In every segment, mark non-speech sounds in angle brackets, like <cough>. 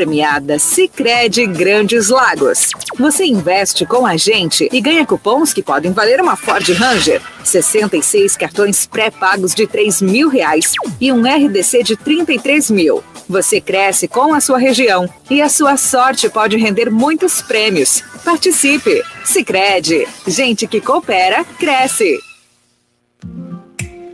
premiada Sicredi Grandes Lagos. Você investe com a gente e ganha cupons que podem valer uma Ford Ranger, 66 cartões pré-pagos de 3 mil reais e um RDC de 33 mil. Você cresce com a sua região e a sua sorte pode render muitos prêmios. Participe! Sicredi, gente que coopera cresce.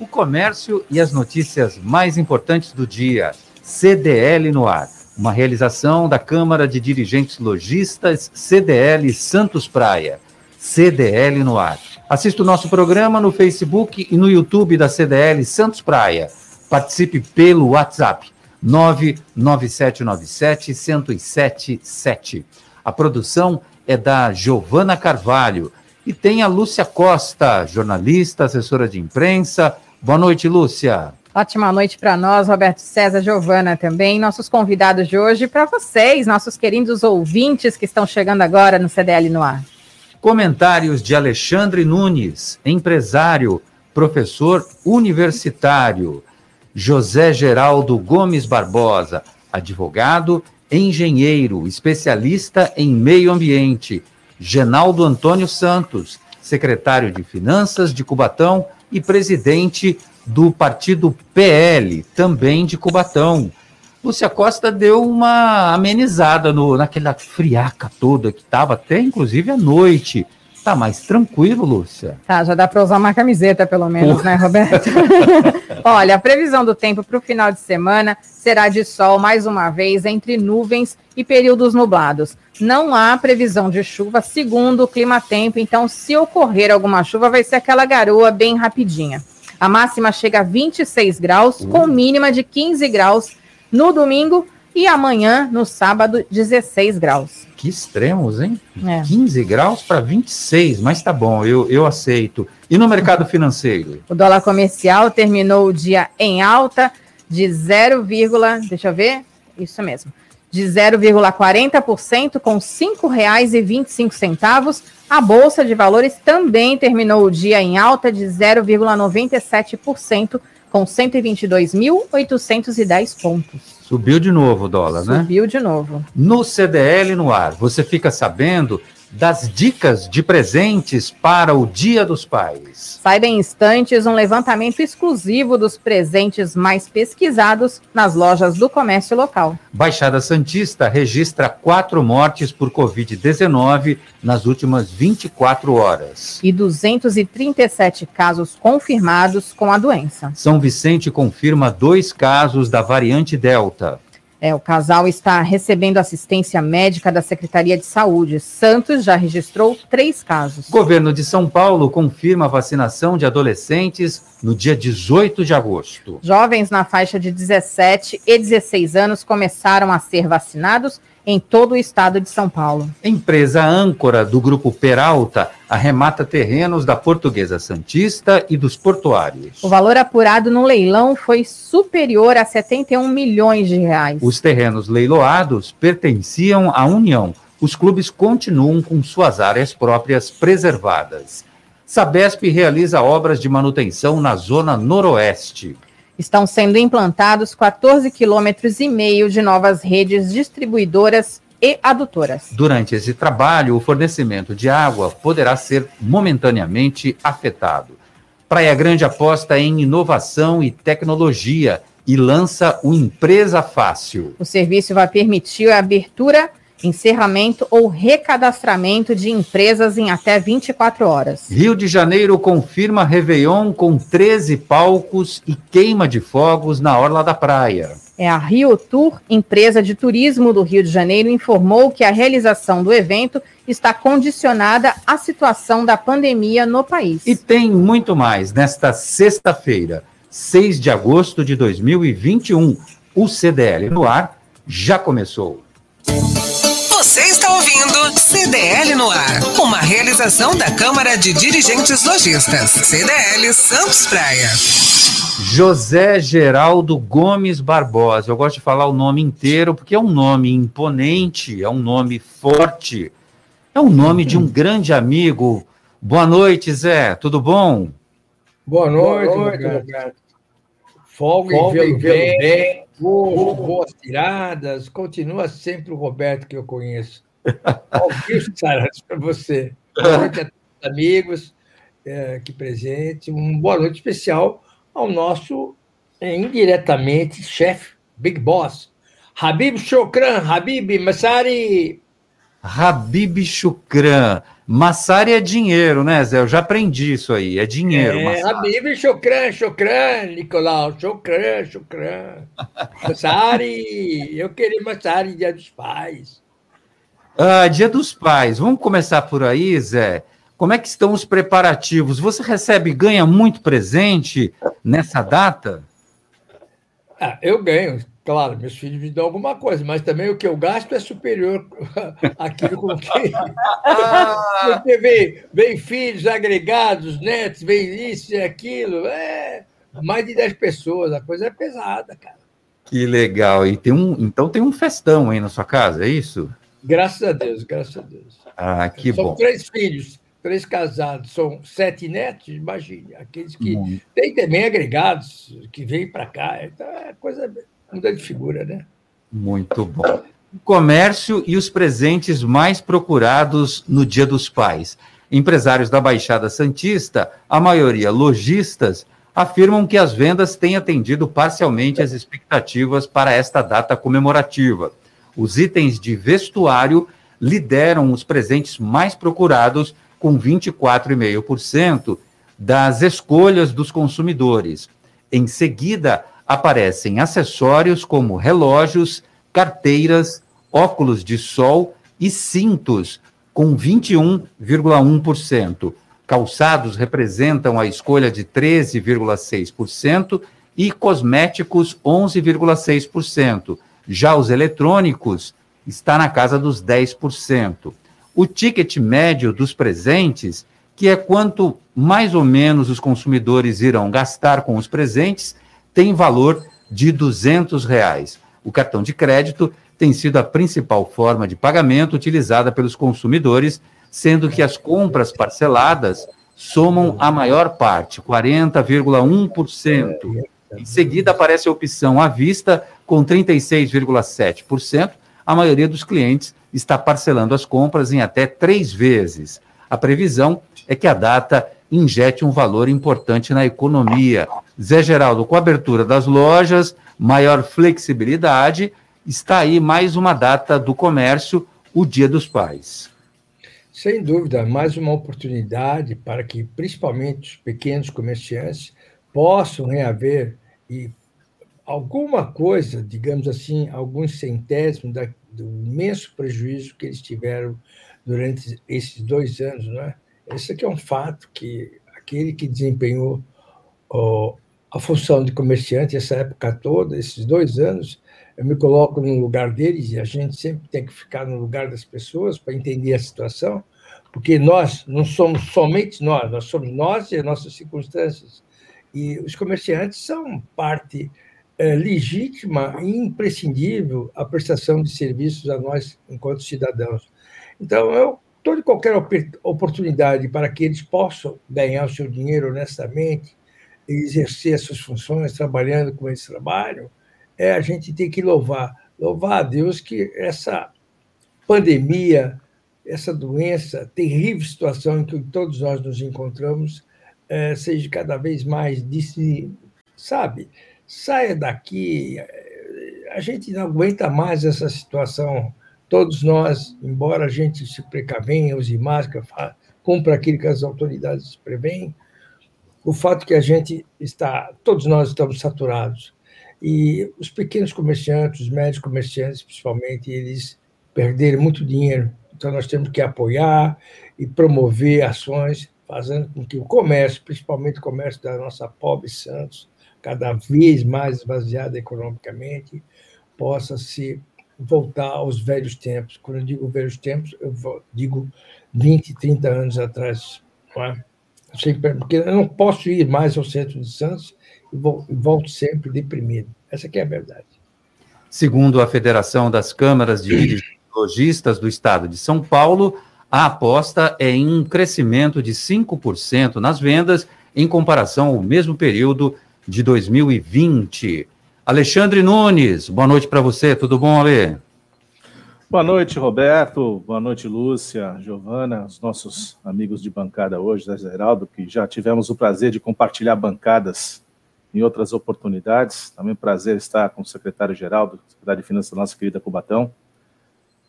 O comércio e as notícias mais importantes do dia. CDL no ar. Uma realização da Câmara de Dirigentes Logistas CDL Santos Praia. CDL no ar. Assista o nosso programa no Facebook e no YouTube da CDL Santos Praia. Participe pelo WhatsApp 99797 1077. A produção é da Giovana Carvalho e tem a Lúcia Costa, jornalista, assessora de imprensa. Boa noite, Lúcia. Ótima noite para nós, Roberto César, Giovana também, nossos convidados de hoje, para vocês, nossos queridos ouvintes que estão chegando agora no CDL no ar. Comentários de Alexandre Nunes, empresário, professor universitário. José Geraldo Gomes Barbosa, advogado, engenheiro, especialista em meio ambiente. Genaldo Antônio Santos, secretário de Finanças de Cubatão e presidente do partido PL, também de Cubatão. Lúcia Costa deu uma amenizada no, naquela friaca toda que estava, até inclusive à noite. Tá mais tranquilo, Lúcia? Tá, já dá para usar uma camiseta, pelo menos, né, Roberto? <laughs> Olha, a previsão do tempo para o final de semana será de sol mais uma vez entre nuvens e períodos nublados. Não há previsão de chuva, segundo o clima-tempo, então, se ocorrer alguma chuva, vai ser aquela garoa bem rapidinha. A máxima chega a 26 graus, com mínima de 15 graus no domingo e amanhã, no sábado, 16 graus. Que extremos, hein? É. 15 graus para 26, mas tá bom, eu, eu aceito. E no mercado financeiro? O dólar comercial terminou o dia em alta de 0, deixa eu ver, isso mesmo, de 0,40% com R$ 5,25. A Bolsa de Valores também terminou o dia em alta de 0,97% com 122.810 pontos. Subiu de novo o dólar, Subiu né? Subiu de novo. No CDL no ar, você fica sabendo das dicas de presentes para o Dia dos Pais. Saiba em instantes um levantamento exclusivo dos presentes mais pesquisados nas lojas do comércio local. Baixada Santista registra quatro mortes por Covid-19 nas últimas 24 horas. E 237 casos confirmados com a doença. São Vicente confirma dois casos da variante Delta. É, o casal está recebendo assistência médica da Secretaria de Saúde. Santos já registrou três casos. Governo de São Paulo confirma a vacinação de adolescentes no dia 18 de agosto. Jovens na faixa de 17 e 16 anos começaram a ser vacinados em todo o estado de São Paulo. Empresa âncora do Grupo Peralta arremata terrenos da Portuguesa Santista e dos portuários. O valor apurado no leilão foi superior a 71 milhões de reais. Os terrenos leiloados pertenciam à União. Os clubes continuam com suas áreas próprias preservadas. Sabesp realiza obras de manutenção na zona noroeste. Estão sendo implantados 14 quilômetros e meio de novas redes distribuidoras e adutoras. Durante esse trabalho, o fornecimento de água poderá ser momentaneamente afetado. Praia Grande aposta em inovação e tecnologia e lança o Empresa Fácil. O serviço vai permitir a abertura encerramento ou recadastramento de empresas em até 24 horas. Rio de Janeiro confirma Réveillon com 13 palcos e queima de fogos na orla da praia. É a Rio Tour, empresa de turismo do Rio de Janeiro, informou que a realização do evento está condicionada à situação da pandemia no país. E tem muito mais. Nesta sexta-feira, 6 de agosto de 2021, o CDL no ar já começou. Você está ouvindo CDL no ar, uma realização da Câmara de Dirigentes Lojistas, CDL Santos Praia. José Geraldo Gomes Barbosa. Eu gosto de falar o nome inteiro porque é um nome imponente, é um nome forte, é um nome de um grande amigo. Boa noite, Zé. Tudo bom? Boa noite, Boa noite Roberto. Folga, Folga e bem, bem boas tiradas. Continua sempre o Roberto que eu conheço. Alquistas para você. Boa noite a todos os amigos é, aqui presentes. Uma boa noite especial ao nosso, é, indiretamente, chefe, Big Boss, Habib Shukran, Habib Massari. Habib Shukran. Massari é dinheiro, né, Zé? Eu já aprendi isso aí, é dinheiro. É, Habib Shukran, Shukran, Nicolau, Shukran, Shukran. <laughs> Massari, eu queria Massari, Dia dos Pais. Ah, Dia dos Pais. Vamos começar por aí, Zé. Como é que estão os preparativos? Você recebe, ganha muito presente nessa data? Ah, eu ganho, claro, meus filhos me dão alguma coisa, mas também o que eu gasto é superior <laughs> àquilo com que. <laughs> Porque vem, vem filhos agregados, netos, vem isso e aquilo. É mais de 10 pessoas, a coisa é pesada, cara. Que legal. E tem um, então tem um festão aí na sua casa, é isso? Graças a Deus, graças a Deus. Ah, que São bom. São três filhos três casados, são sete netos, imagine, aqueles que hum. têm também agregados, que vêm para cá, então é coisa muda de figura, né? Muito bom. O comércio e os presentes mais procurados no Dia dos Pais. Empresários da Baixada Santista, a maioria lojistas, afirmam que as vendas têm atendido parcialmente as expectativas para esta data comemorativa. Os itens de vestuário lideram os presentes mais procurados com 24,5% das escolhas dos consumidores. Em seguida, aparecem acessórios como relógios, carteiras, óculos de sol e cintos, com 21,1%. Calçados representam a escolha de 13,6% e cosméticos 11,6%. Já os eletrônicos está na casa dos 10% o ticket médio dos presentes, que é quanto mais ou menos os consumidores irão gastar com os presentes, tem valor de 200 reais. O cartão de crédito tem sido a principal forma de pagamento utilizada pelos consumidores, sendo que as compras parceladas somam a maior parte, 40,1%. Em seguida aparece a opção à vista, com 36,7%. A maioria dos clientes está parcelando as compras em até três vezes. A previsão é que a data injete um valor importante na economia. Zé Geraldo, com a abertura das lojas, maior flexibilidade, está aí mais uma data do comércio, o Dia dos Pais. Sem dúvida, mais uma oportunidade para que, principalmente, os pequenos comerciantes possam reaver e alguma coisa, digamos assim, alguns centésimos da, do imenso prejuízo que eles tiveram durante esses dois anos. Não é? Esse aqui é um fato que aquele que desempenhou ó, a função de comerciante essa época toda, esses dois anos, eu me coloco no lugar deles e a gente sempre tem que ficar no lugar das pessoas para entender a situação, porque nós não somos somente nós, nós somos nós e as nossas circunstâncias. E os comerciantes são parte é, legítima e imprescindível a prestação de serviços a nós, enquanto cidadãos. Então, eu toda qualquer oportunidade para que eles possam ganhar o seu dinheiro honestamente exercer as suas funções trabalhando como eles trabalham, é a gente tem que louvar, louvar a Deus que essa pandemia, essa doença, terrível situação em que todos nós nos encontramos, é, seja cada vez mais, disse, sabe, saia daqui. A gente não aguenta mais essa situação todos nós, embora a gente se precavenha, use máscara, cumpra aquilo que as autoridades preveem, o fato que a gente está, todos nós estamos saturados. E os pequenos comerciantes, os médios comerciantes, principalmente, eles perderam muito dinheiro. Então, nós temos que apoiar e promover ações, fazendo com que o comércio, principalmente o comércio da nossa pobre Santos, cada vez mais esvaziada economicamente, possa se voltar aos velhos tempos. Quando eu digo velhos tempos, eu digo 20, 30 anos atrás. Não é? Porque eu não posso ir mais ao centro de Santos e volto sempre deprimido. Essa é a verdade. Segundo a Federação das Câmaras de Lojistas do Estado de São Paulo, a aposta é em um crescimento de 5% nas vendas em comparação ao mesmo período de 2020. Alexandre Nunes, boa noite para você, tudo bom, Ale? Boa noite, Roberto. Boa noite, Lúcia, Giovana, os nossos amigos de bancada hoje, da Geraldo, que já tivemos o prazer de compartilhar bancadas em outras oportunidades. Também prazer estar com o secretário-geral, do secretário de Finanças da nossa querida Cubatão.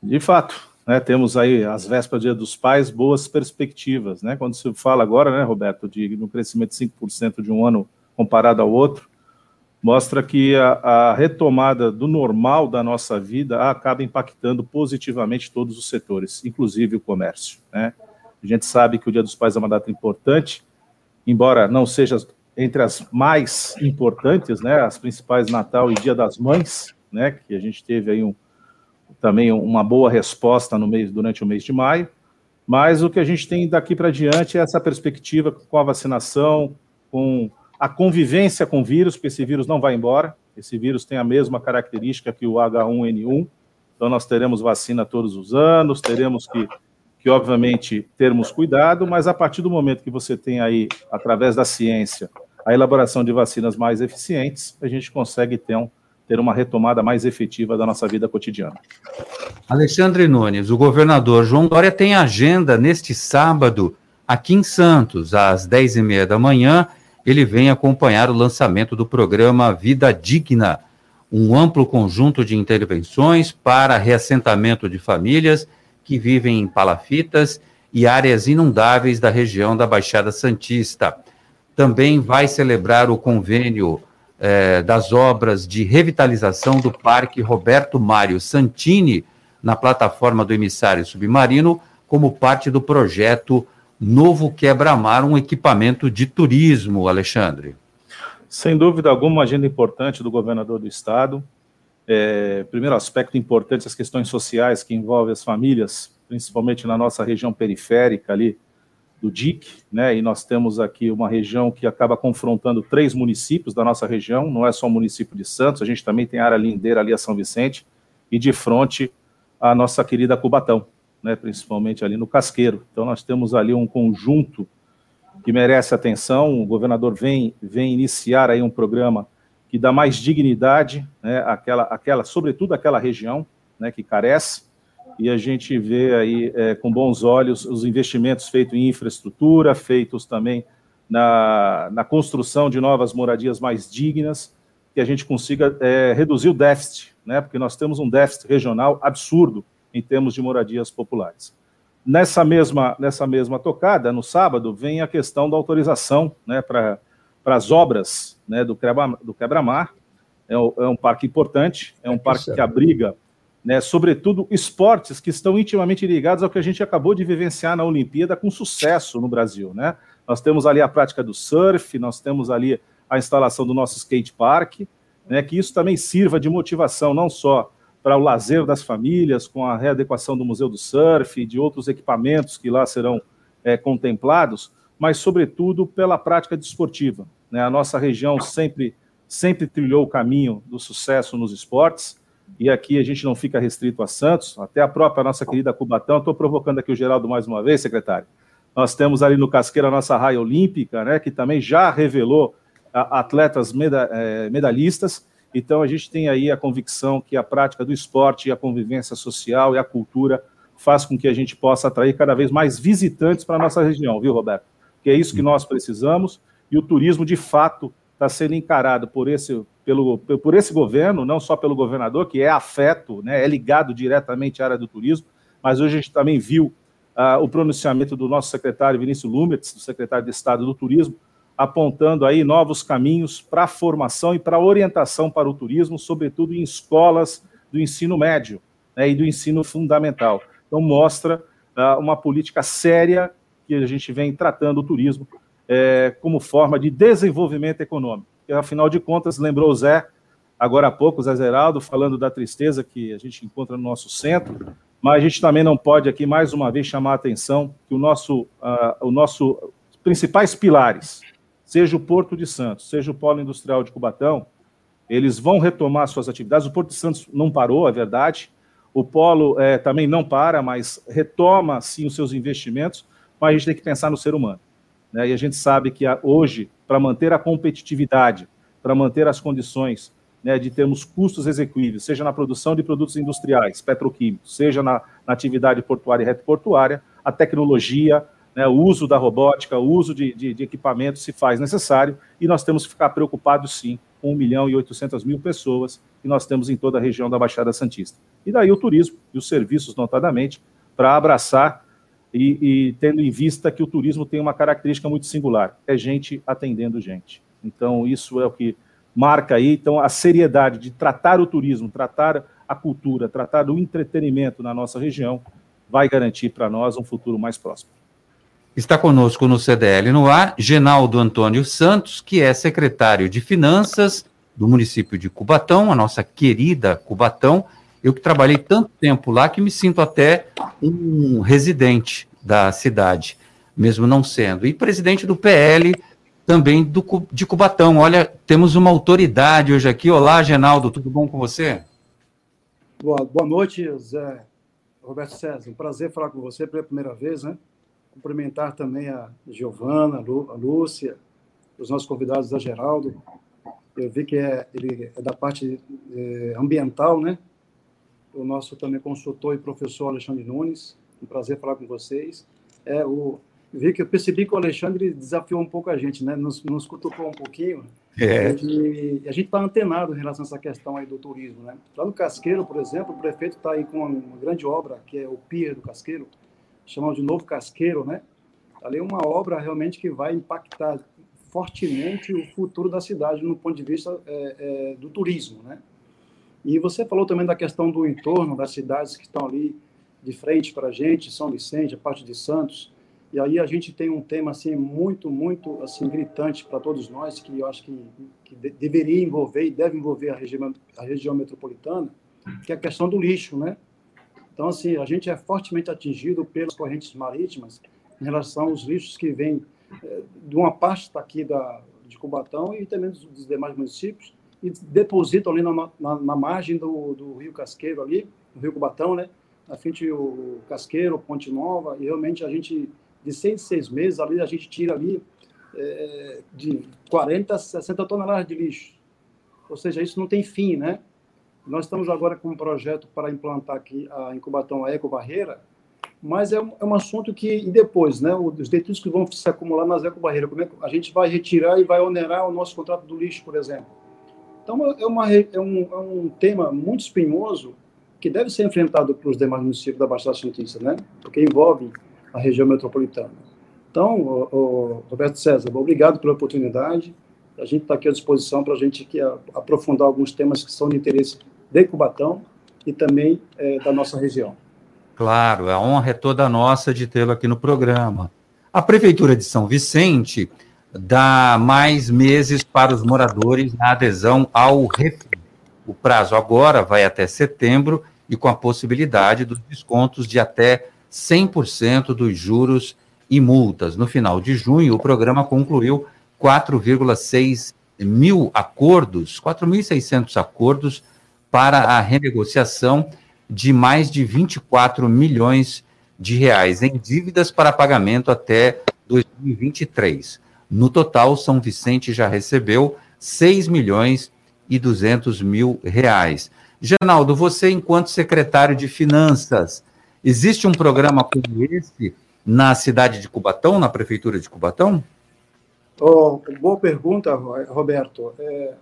De fato, né, temos aí as vésperas do Dia dos Pais, boas perspectivas. Né? Quando se fala agora, né, Roberto, de um crescimento de 5% de um ano comparado ao outro, mostra que a, a, retomada do normal da nossa vida acaba impactando positivamente todos os setores, inclusive o comércio. Né? A gente sabe que o Dia dos Pais é uma data importante, embora não seja entre as mais importantes, né, as principais Natal e Dia das Mães, né, que a gente teve aí um, também uma boa resposta no mês durante o mês de maio, mas o que a gente tem daqui para diante é essa perspectiva com a vacinação, com a convivência com vírus, porque esse vírus não vai embora. Esse vírus tem a mesma característica que o H1N1. Então, nós teremos vacina todos os anos, teremos que, que, obviamente, termos cuidado, mas a partir do momento que você tem aí, através da ciência, a elaboração de vacinas mais eficientes, a gente consegue ter, um, ter uma retomada mais efetiva da nossa vida cotidiana. Alexandre Nunes, o governador João Dória tem agenda neste sábado aqui em Santos, às 10h30 da manhã, ele vem acompanhar o lançamento do programa Vida Digna, um amplo conjunto de intervenções para reassentamento de famílias que vivem em palafitas e áreas inundáveis da região da Baixada Santista. Também vai celebrar o convênio eh, das obras de revitalização do Parque Roberto Mário Santini na plataforma do emissário submarino, como parte do projeto novo quebra-mar, um equipamento de turismo, Alexandre? Sem dúvida alguma, uma agenda importante do governador do estado. É, primeiro aspecto importante, as questões sociais que envolvem as famílias, principalmente na nossa região periférica ali do DIC, né? E nós temos aqui uma região que acaba confrontando três municípios da nossa região, não é só o município de Santos, a gente também tem a área lindeira ali a São Vicente e de frente a nossa querida Cubatão, né, principalmente ali no Casqueiro. Então, nós temos ali um conjunto que merece atenção. O governador vem, vem iniciar aí um programa que dá mais dignidade, né, àquela, àquela, sobretudo aquela região né, que carece, e a gente vê aí é, com bons olhos os investimentos feitos em infraestrutura, feitos também na, na construção de novas moradias mais dignas, que a gente consiga é, reduzir o déficit, né, porque nós temos um déficit regional absurdo em termos de moradias populares. Nessa mesma, nessa mesma tocada, no sábado, vem a questão da autorização né, para as obras né, do, quebra, do Quebra-Mar. É, é, um parque importante, é um parque que abriga, né, sobretudo, esportes que estão intimamente ligados ao que a gente acabou de vivenciar na Olimpíada com sucesso no Brasil. Né? Nós temos ali a prática do surf, nós temos ali a instalação do nosso skate park, né, que isso também sirva de motivação, não só para o lazer das famílias, com a readequação do Museu do Surf e de outros equipamentos que lá serão é, contemplados, mas, sobretudo, pela prática desportiva. Né? A nossa região sempre, sempre trilhou o caminho do sucesso nos esportes, e aqui a gente não fica restrito a Santos, até a própria nossa querida Cubatão. Estou provocando aqui o Geraldo mais uma vez, secretário. Nós temos ali no Casqueira a nossa raia olímpica, né, que também já revelou atletas meda é, medalhistas, então, a gente tem aí a convicção que a prática do esporte a convivência social e a cultura faz com que a gente possa atrair cada vez mais visitantes para a nossa região, viu, Roberto? Que é isso que nós precisamos e o turismo, de fato, está sendo encarado por esse, pelo, por esse governo, não só pelo governador, que é afeto, né, é ligado diretamente à área do turismo, mas hoje a gente também viu uh, o pronunciamento do nosso secretário Vinícius Lumetz, do secretário de Estado do Turismo, apontando aí novos caminhos para a formação e para a orientação para o turismo, sobretudo em escolas do ensino médio né, e do ensino fundamental. Então, mostra uh, uma política séria que a gente vem tratando o turismo é, como forma de desenvolvimento econômico. E, afinal de contas, lembrou o Zé, agora há pouco, o Zé Zeraldo, falando da tristeza que a gente encontra no nosso centro, mas a gente também não pode aqui, mais uma vez, chamar a atenção que o nosso, uh, o nosso principais pilares, seja o Porto de Santos, seja o Polo Industrial de Cubatão, eles vão retomar suas atividades. O Porto de Santos não parou, é verdade. O Polo é, também não para, mas retoma, sim, os seus investimentos. Mas a gente tem que pensar no ser humano. Né? E a gente sabe que hoje, para manter a competitividade, para manter as condições né, de termos custos execuíveis, seja na produção de produtos industriais, petroquímicos, seja na, na atividade portuária e retroportuária, a tecnologia, né, o uso da robótica, o uso de, de, de, equipamentos se faz necessário e nós temos que ficar preocupados sim com 1 milhão e 800 mil pessoas que nós temos em toda a região da Baixada Santista. E daí o turismo e os serviços, notadamente, para abraçar e, e tendo em vista que o turismo tem uma característica muito singular, é gente atendendo gente. Então isso é o que marca aí, então a seriedade de tratar o turismo, tratar a cultura, tratar do entretenimento na nossa região, vai garantir para nós um futuro mais próximo. Está conosco no CDL no ar Genaldo Antônio Santos, que é secretário de Finanças do município de Cubatão, a nossa querida Cubatão. Eu que trabalhei tanto tempo lá que me sinto até um residente da cidade, mesmo não sendo. E presidente do PL também do, de Cubatão. Olha, temos uma autoridade hoje aqui. Olá, Genaldo, tudo bom com você? Boa, boa noite, Zé Roberto César. Um prazer falar com você pela primeira vez, né? Cumprimentar também a Giovana, a Lúcia, os nossos convidados da Geraldo. Eu vi que é, ele é da parte é, ambiental, né? O nosso também consultor e professor Alexandre Nunes. Um prazer falar com vocês. É, o, vi que eu percebi que o Alexandre desafiou um pouco a gente, né? Nos, nos cutucou um pouquinho. É. E a gente está antenado em relação a essa questão aí do turismo, né? Lá no Casqueiro, por exemplo, o prefeito está aí com uma, uma grande obra, que é o Pier do Casqueiro, chamado de Novo Casqueiro, né? Ali é uma obra realmente que vai impactar fortemente o futuro da cidade no ponto de vista é, é, do turismo, né? E você falou também da questão do entorno das cidades que estão ali de frente para a gente, São Vicente, a parte de Santos, e aí a gente tem um tema assim muito, muito assim gritante para todos nós que eu acho que, que de, deveria envolver e deve envolver a região, a região metropolitana, que é a questão do lixo, né? Então, assim, a gente é fortemente atingido pelas correntes marítimas em relação aos lixos que vêm é, de uma parte daqui da, de Cubatão e também dos, dos demais municípios e depositam ali na, na, na margem do, do, Rio Casqueiro ali, do Rio Cubatão, né? Na frente o Casqueiro, Ponte Nova, e realmente a gente, de seis, seis meses ali, a gente tira ali é, de 40 a 60 toneladas de lixo. Ou seja, isso não tem fim, né? Nós estamos agora com um projeto para implantar aqui a incubação a ecobarreira, mas é um, é um assunto que, e depois, né, os detritos que vão se acumular nas ecobarreiras, como é que a gente vai retirar e vai onerar o nosso contrato do lixo, por exemplo. Então, é, uma, é, um, é um tema muito espinhoso que deve ser enfrentado pelos demais municípios da Baixada Santista, né, porque envolve a região metropolitana. Então, o, o Roberto César, obrigado pela oportunidade. A gente está aqui à disposição para a gente aqui aprofundar alguns temas que são de interesse de Cubatão e também é, da nossa região. Claro, a honra é toda nossa de tê-lo aqui no programa. A Prefeitura de São Vicente dá mais meses para os moradores na adesão ao refri. O prazo agora vai até setembro e com a possibilidade dos descontos de até 100% dos juros e multas. No final de junho, o programa concluiu 4,6 mil acordos, 4.600 acordos para a renegociação de mais de 24 milhões de reais em dívidas para pagamento até 2023. No total, São Vicente já recebeu 6 milhões e 200 mil reais. Genaldo, você, enquanto secretário de Finanças, existe um programa como esse na cidade de Cubatão, na prefeitura de Cubatão? Oh, boa pergunta, Roberto. É,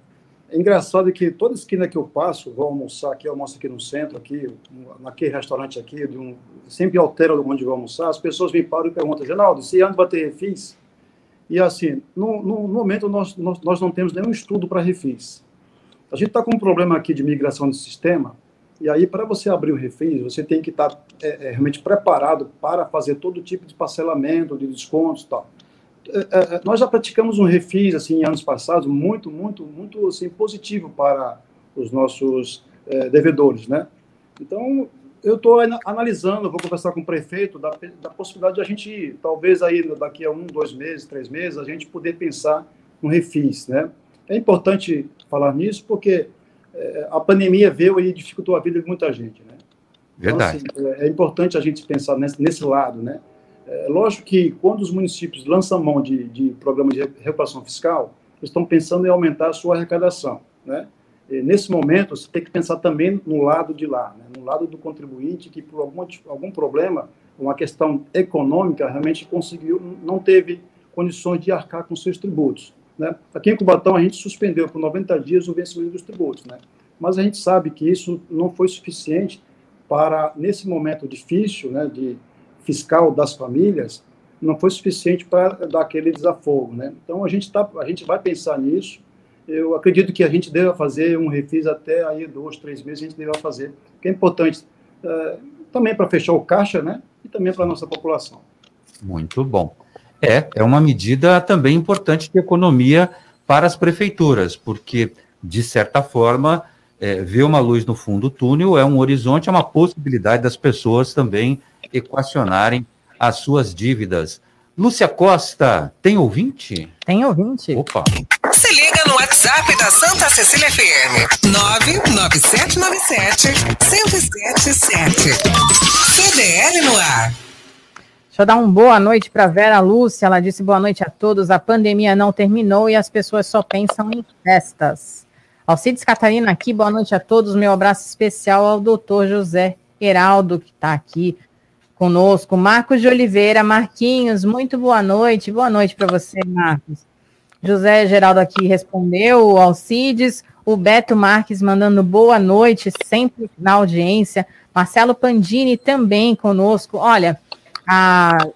é, engraçado que toda esquina que eu passo, vou almoçar aqui, almoço aqui no centro, aqui, naquele restaurante aqui, um, sempre altero onde vou almoçar, as pessoas me param e perguntam, Geraldo, se antes bater refis? E assim, no, no momento nós, nós, nós não temos nenhum estudo para refis. A gente está com um problema aqui de migração de sistema, e aí, para você abrir o refis, você tem que estar tá, é, é, realmente preparado para fazer todo tipo de parcelamento, de descontos e tal. É, é, é, nós já praticamos um refis assim em anos passados muito muito muito assim positivo para os nossos é, devedores né? Então eu estou analisando vou conversar com o prefeito da, da possibilidade de a gente talvez aí daqui a um dois meses três meses a gente poder pensar no refis né? É importante falar nisso porque é, a pandemia veio e dificultou a vida de muita gente né? Verdade então, assim, é importante a gente pensar nesse, nesse lado né é, lógico que quando os municípios lançam mão de, de programas de recuperação fiscal, eles estão pensando em aumentar a sua arrecadação. Né? E, nesse momento, você tem que pensar também no lado de lá, né? no lado do contribuinte que, por algum, algum problema, uma questão econômica, realmente conseguiu, não teve condições de arcar com seus tributos. Né? Aqui em Cubatão, a gente suspendeu por 90 dias o vencimento dos tributos, né? mas a gente sabe que isso não foi suficiente para, nesse momento difícil, né, de fiscal das famílias não foi suficiente para dar aquele desafogo, né? Então a gente tá, a gente vai pensar nisso. Eu acredito que a gente deva fazer um refis até aí dois, três meses a gente deva fazer, que é importante é, também para fechar o caixa, né? E também para nossa população. Muito bom. É, é uma medida também importante de economia para as prefeituras, porque de certa forma é, ver uma luz no fundo do túnel é um horizonte, é uma possibilidade das pessoas também equacionarem as suas dívidas. Lúcia Costa, tem ouvinte? Tem ouvinte. Opa. Se liga no WhatsApp da Santa Cecília FM. 99797 1077. CDL no ar. Deixa eu dar uma boa noite para Vera Lúcia. Ela disse boa noite a todos. A pandemia não terminou e as pessoas só pensam em festas. Alcides Catarina aqui, boa noite a todos. Meu abraço especial ao doutor José Heraldo, que está aqui conosco. Marcos de Oliveira, Marquinhos, muito boa noite. Boa noite para você, Marcos. José Geraldo aqui respondeu, o Alcides, o Beto Marques mandando boa noite, sempre na audiência. Marcelo Pandini também conosco. Olha, a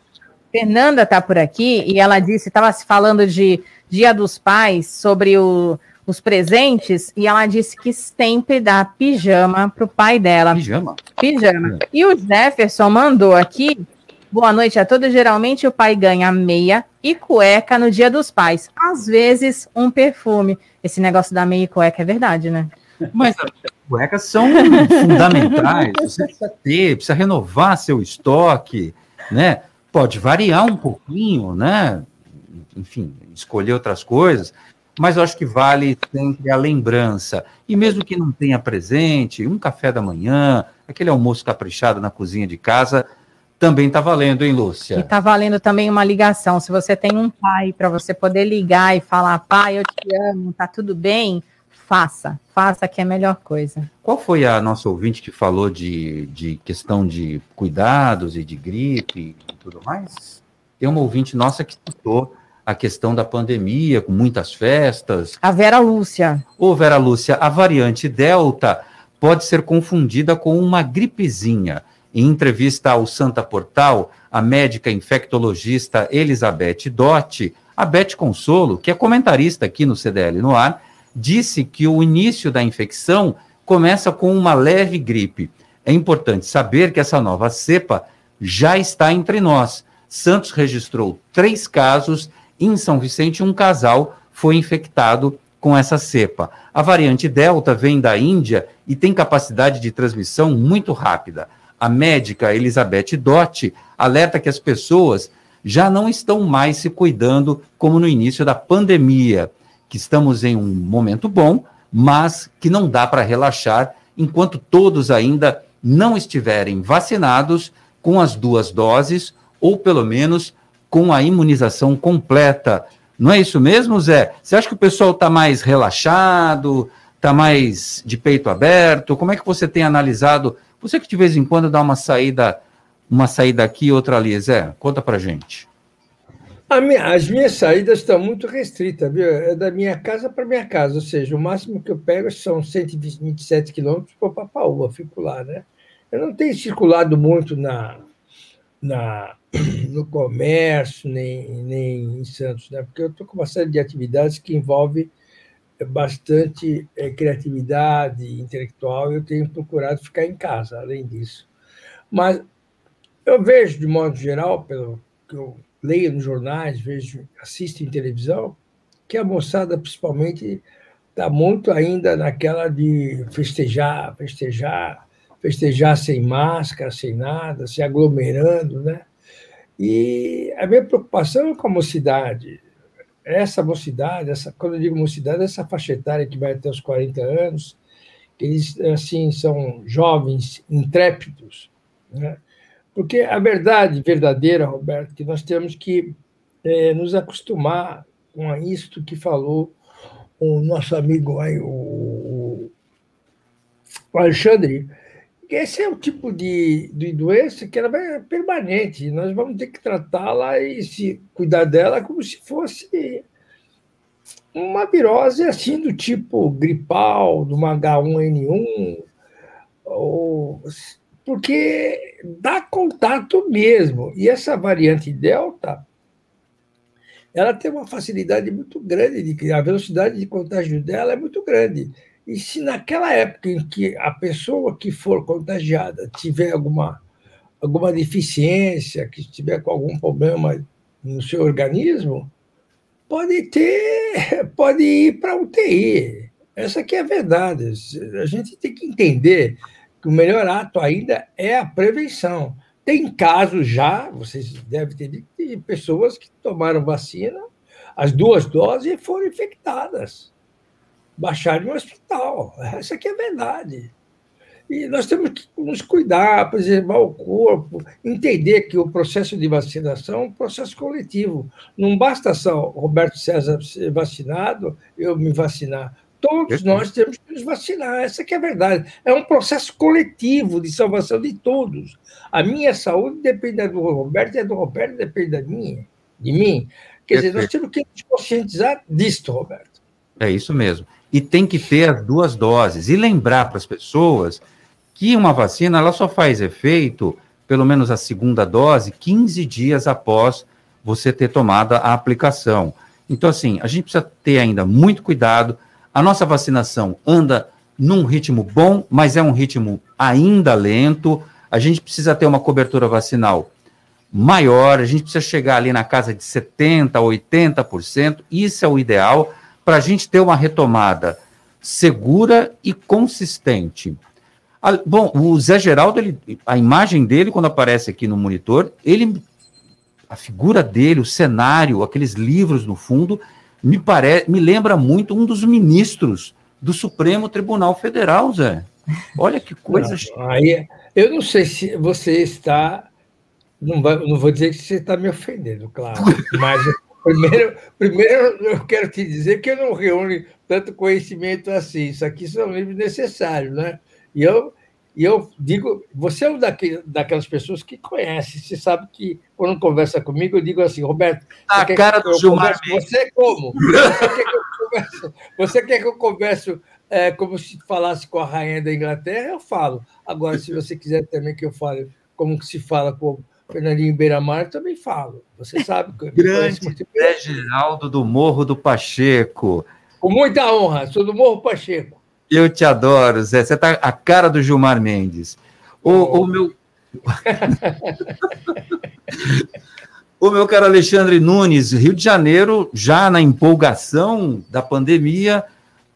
Fernanda está por aqui e ela disse, estava se falando de Dia dos Pais, sobre o os presentes e ela disse que sempre dá pijama para o pai dela. Pijama? Pijama. É. E o Jefferson mandou aqui. Boa noite a todos. Geralmente o pai ganha meia e cueca no dia dos pais. Às vezes, um perfume. Esse negócio da meia e cueca é verdade, né? Mas as cuecas são <laughs> fundamentais. Você precisa ter, precisa renovar seu estoque, né? Pode variar um pouquinho, né? Enfim, escolher outras coisas, mas eu acho que vale sempre a lembrança. E mesmo que não tenha presente, um café da manhã, aquele almoço caprichado na cozinha de casa, também está valendo, hein, Lúcia? E está valendo também uma ligação. Se você tem um pai para você poder ligar e falar, pai, eu te amo, tá tudo bem, faça. Faça que é a melhor coisa. Qual foi a nossa ouvinte que falou de, de questão de cuidados e de gripe e tudo mais? Tem uma ouvinte nossa que citou a questão da pandemia, com muitas festas. A Vera Lúcia. Ô, Vera Lúcia, a variante Delta pode ser confundida com uma gripezinha. Em entrevista ao Santa Portal, a médica infectologista Elizabeth Dotti, a Beth Consolo, que é comentarista aqui no CDL no ar, disse que o início da infecção começa com uma leve gripe. É importante saber que essa nova cepa já está entre nós. Santos registrou três casos em São Vicente, um casal foi infectado com essa cepa. A variante Delta vem da Índia e tem capacidade de transmissão muito rápida. A médica Elizabeth Dotti alerta que as pessoas já não estão mais se cuidando como no início da pandemia, que estamos em um momento bom, mas que não dá para relaxar enquanto todos ainda não estiverem vacinados com as duas doses ou pelo menos com a imunização completa. Não é isso mesmo, Zé? Você acha que o pessoal está mais relaxado, está mais de peito aberto? Como é que você tem analisado? Você que de vez em quando dá uma saída, uma saída aqui, outra ali, Zé, conta para gente. Minha, as minhas saídas estão muito restritas, viu? É da minha casa para minha casa, ou seja, o máximo que eu pego são 127 quilômetros para Papaúa, fico lá, né? Eu não tenho circulado muito na, na, <clears throat> no comércio, nem, nem em Santos, né? porque eu estou com uma série de atividades que envolve bastante é, criatividade intelectual eu tenho procurado ficar em casa, além disso. Mas eu vejo, de modo geral, pelo que eu leio nos jornais, vejo, assisto em televisão, que a moçada, principalmente, está muito ainda naquela de festejar, festejar, festejar sem máscara, sem nada, se aglomerando, né? E a minha preocupação é com a mocidade. Essa mocidade, essa, quando eu digo mocidade, essa faixa etária que vai até os 40 anos, eles assim são jovens intrépidos, né? Porque a verdade verdadeira, Roberto, é que nós temos que é, nos acostumar com isto que falou o nosso amigo aí, o, o Alexandre, esse é o tipo de, de doença que ela vai permanente. Nós vamos ter que tratá-la e se cuidar dela como se fosse uma virose assim do tipo gripal, do H1N1, ou, porque dá contato mesmo. E essa variante Delta, ela tem uma facilidade muito grande de a velocidade de contágio dela é muito grande. E se naquela época em que a pessoa que for contagiada tiver alguma, alguma deficiência, que estiver com algum problema no seu organismo, pode ter, <laughs> pode ir para UTI. Essa aqui é a verdade. A gente tem que entender que o melhor ato ainda é a prevenção. Tem casos já, vocês devem ter visto, de pessoas que tomaram vacina, as duas doses e foram infectadas baixar no hospital. Essa aqui é a verdade. E nós temos que nos cuidar, preservar o corpo, entender que o processo de vacinação é um processo coletivo. Não basta só Roberto César ser vacinado, eu me vacinar. Todos nós temos que nos vacinar, essa que é a verdade. É um processo coletivo de salvação de todos. A minha saúde depende do Roberto, e a do Roberto depende da minha, de mim. Quer dizer, nós temos que nos conscientizar disto, Roberto. É isso mesmo e tem que ter as duas doses. E lembrar para as pessoas que uma vacina ela só faz efeito, pelo menos a segunda dose, 15 dias após você ter tomado a aplicação. Então, assim, a gente precisa ter ainda muito cuidado. A nossa vacinação anda num ritmo bom, mas é um ritmo ainda lento. A gente precisa ter uma cobertura vacinal maior, a gente precisa chegar ali na casa de 70%, 80%. Isso é o ideal para a gente ter uma retomada segura e consistente. Bom, o Zé Geraldo, ele, a imagem dele, quando aparece aqui no monitor, ele, a figura dele, o cenário, aqueles livros no fundo, me, pare, me lembra muito um dos ministros do Supremo Tribunal Federal, Zé. Olha que coisa. Não, aí, eu não sei se você está. Não, vai, não vou dizer que você está me ofendendo, claro, <laughs> mas Primeiro, primeiro, eu quero te dizer que eu não reúno tanto conhecimento assim. Isso aqui são livros necessários, né? E eu, e eu digo, você é um daquele, daquelas pessoas que conhece. Você sabe que quando conversa comigo, eu digo assim, Roberto, a cara do Gilmar. Você como? Você quer que eu converse, você quer que eu converse é, como se falasse com a rainha da Inglaterra? Eu falo. Agora, se você quiser também que eu fale como se fala com Fernandinho Beiramar também falo. Você sabe que Grande Zé Geraldo do Morro do Pacheco. Com muita honra, sou do Morro Pacheco. Eu te adoro, Zé. Você tá a cara do Gilmar Mendes. O, oh. o meu. <laughs> o meu caro Alexandre Nunes, Rio de Janeiro, já na empolgação da pandemia,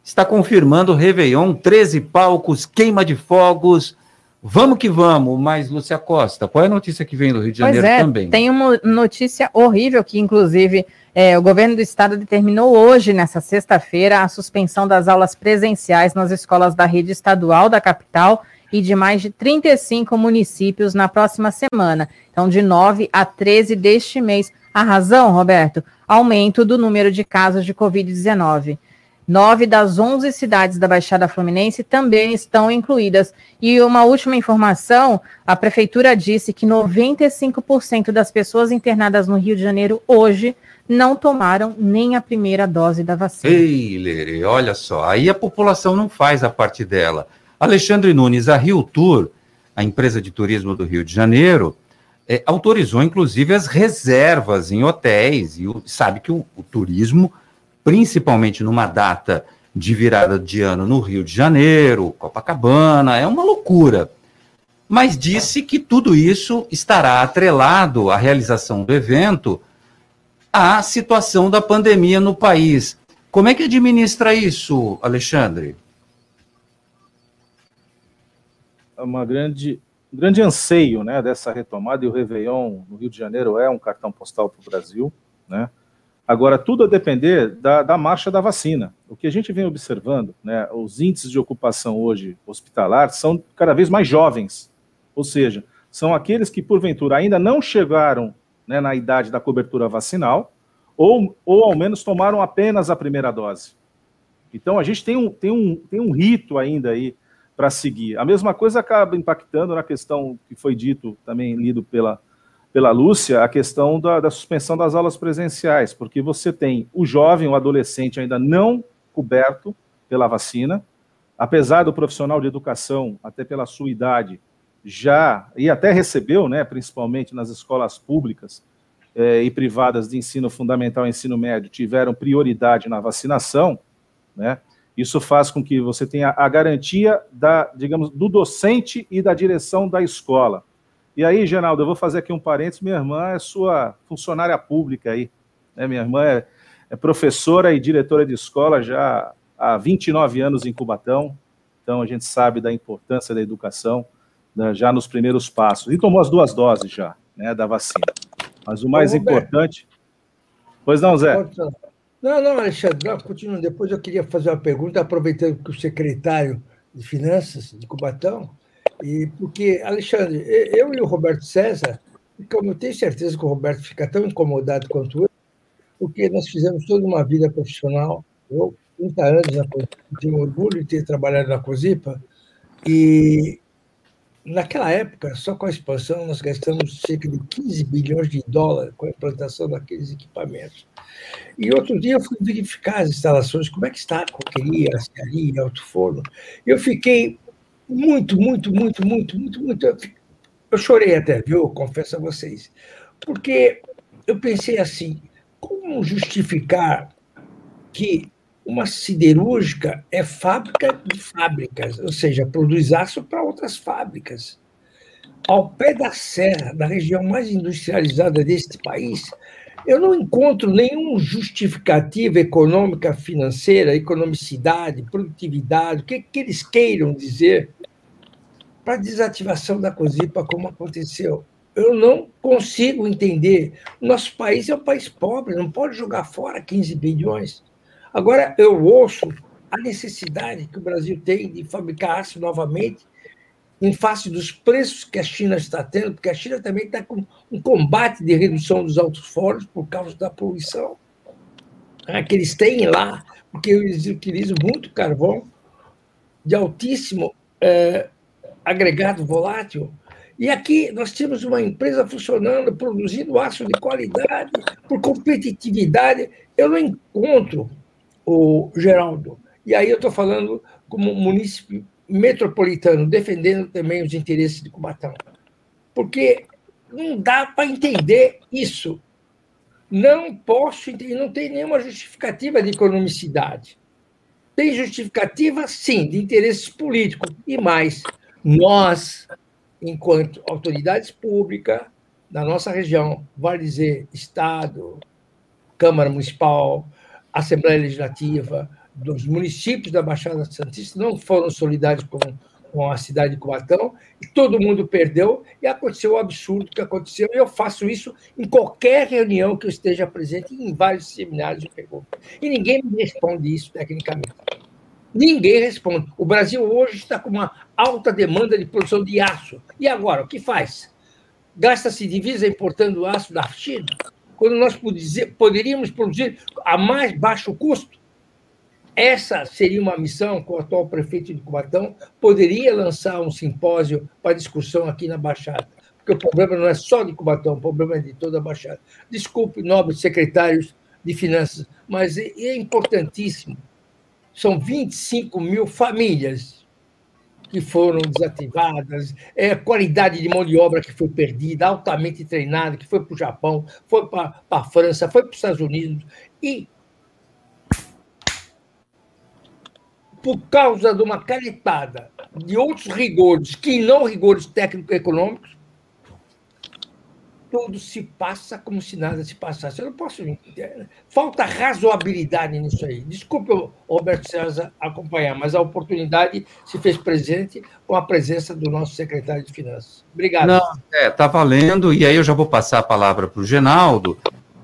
está confirmando o Réveillon, 13 palcos, queima de fogos, Vamos que vamos, mas Lúcia Costa, qual é a notícia que vem do Rio de Janeiro é, também? Tem uma notícia horrível que, inclusive, é, o governo do estado determinou hoje, nessa sexta-feira, a suspensão das aulas presenciais nas escolas da rede estadual da capital e de mais de 35 municípios na próxima semana. Então, de 9 a 13 deste mês. A razão, Roberto? Aumento do número de casos de Covid-19. Nove das onze cidades da Baixada Fluminense também estão incluídas. E uma última informação: a prefeitura disse que 95% das pessoas internadas no Rio de Janeiro hoje não tomaram nem a primeira dose da vacina. Ei, Lere, olha só, aí a população não faz a parte dela. Alexandre Nunes, a Rio Tour, a empresa de turismo do Rio de Janeiro, é, autorizou inclusive as reservas em hotéis, e o, sabe que o, o turismo, principalmente numa data de virada de ano no Rio de Janeiro, Copacabana, é uma loucura. Mas disse que tudo isso estará atrelado à realização do evento à situação da pandemia no país. Como é que administra isso, Alexandre? É uma grande, grande anseio né, dessa retomada, e o Réveillon no Rio de Janeiro é um cartão postal para o Brasil. Né? Agora, tudo a depender da, da, marcha da vacina. O que a gente vem observando, né, os índices de ocupação hoje hospitalar são cada vez mais jovens, ou seja, são aqueles que, porventura, ainda não chegaram né, na idade da cobertura vacinal, ou, ou ao menos tomaram apenas a primeira dose. Então, a gente tem um, tem um, tem um rito ainda aí para seguir. A mesma coisa acaba impactando na questão que foi dito, também lido pela, pela Lúcia, a questão da, da suspensão das aulas presenciais, porque você tem o jovem, o adolescente ainda não coberto pela vacina, apesar do profissional de educação, até pela sua idade, já, e até recebeu, né, principalmente nas escolas públicas eh, e privadas de ensino fundamental e ensino médio, tiveram prioridade na vacinação, né, isso faz com que você tenha a garantia da, digamos, do docente e da direção da escola. E aí, Geraldo, eu vou fazer aqui um parênteses. Minha irmã é sua funcionária pública aí. Né? Minha irmã é, é professora e diretora de escola já há 29 anos em Cubatão. Então, a gente sabe da importância da educação né, já nos primeiros passos. E tomou as duas doses já, né, da vacina. Mas o mais Ô, importante. Pois não, Zé? Não, não, Alexandre, não, continua. Depois eu queria fazer uma pergunta, aproveitando que o secretário de Finanças de Cubatão e porque, Alexandre, eu e o Roberto César, como eu tenho certeza que o Roberto fica tão incomodado quanto eu, porque nós fizemos toda uma vida profissional, eu, 30 anos tenho orgulho de ter trabalhado na COSIPA, e naquela época, só com a expansão, nós gastamos cerca de 15 bilhões de dólares com a implantação daqueles equipamentos. E outro dia eu fui verificar as instalações, como é que está a coqueria, a cearia, alto forno. Eu fiquei muito, muito, muito, muito, muito, muito. Eu chorei até, viu? confesso a vocês. Porque eu pensei assim: como justificar que uma siderúrgica é fábrica de fábricas, ou seja, produz aço para outras fábricas. Ao pé da serra, da região mais industrializada deste país, eu não encontro nenhum justificativa econômica, financeira, economicidade, produtividade, o que, que eles queiram dizer para a desativação da COSIPA, como aconteceu. Eu não consigo entender. Nosso país é um país pobre, não pode jogar fora 15 bilhões. Agora, eu ouço a necessidade que o Brasil tem de fabricar aço novamente, em face dos preços que a China está tendo, porque a China também está com um combate de redução dos altos fornos por causa da poluição né, que eles têm lá, porque eles utilizam muito carvão de altíssimo é, agregado volátil. E aqui nós temos uma empresa funcionando, produzindo aço de qualidade, por competitividade. Eu não encontro o Geraldo. E aí eu estou falando como município metropolitano, defendendo também os interesses de Cubatão. Porque não dá para entender isso. Não posso entender, não tem nenhuma justificativa de economicidade. Tem justificativa, sim, de interesses políticos. E mais, nós, enquanto autoridades públicas da nossa região, vale dizer Estado, Câmara Municipal, Assembleia Legislativa, dos municípios da Baixada Santista não foram solidários com, com a cidade de Cubatão, e todo mundo perdeu, e aconteceu o absurdo que aconteceu, e eu faço isso em qualquer reunião que eu esteja presente, em vários seminários de perguntas. E ninguém me responde isso tecnicamente. Ninguém responde. O Brasil hoje está com uma alta demanda de produção de aço. E agora, o que faz? Gasta-se divisa importando aço da China, quando nós poderíamos produzir a mais baixo custo? Essa seria uma missão que o atual prefeito de Cubatão poderia lançar um simpósio para discussão aqui na Baixada. porque o problema não é só de Cubatão, o problema é de toda a Baixada. Desculpe, nobres secretários de Finanças, mas é, é importantíssimo. São 25 mil famílias que foram desativadas, é a qualidade de mão de obra que foi perdida, altamente treinada, que foi para o Japão, foi para a França, foi para os Estados Unidos, e por causa de uma canetada de outros rigores, que não rigores técnico-econômicos, tudo se passa como se nada se passasse. Eu não posso. Falta razoabilidade nisso aí. Desculpe, Roberto César, acompanhar, mas a oportunidade se fez presente com a presença do nosso secretário de Finanças. Obrigado. Não, é, tá valendo, e aí eu já vou passar a palavra para o Genaldo.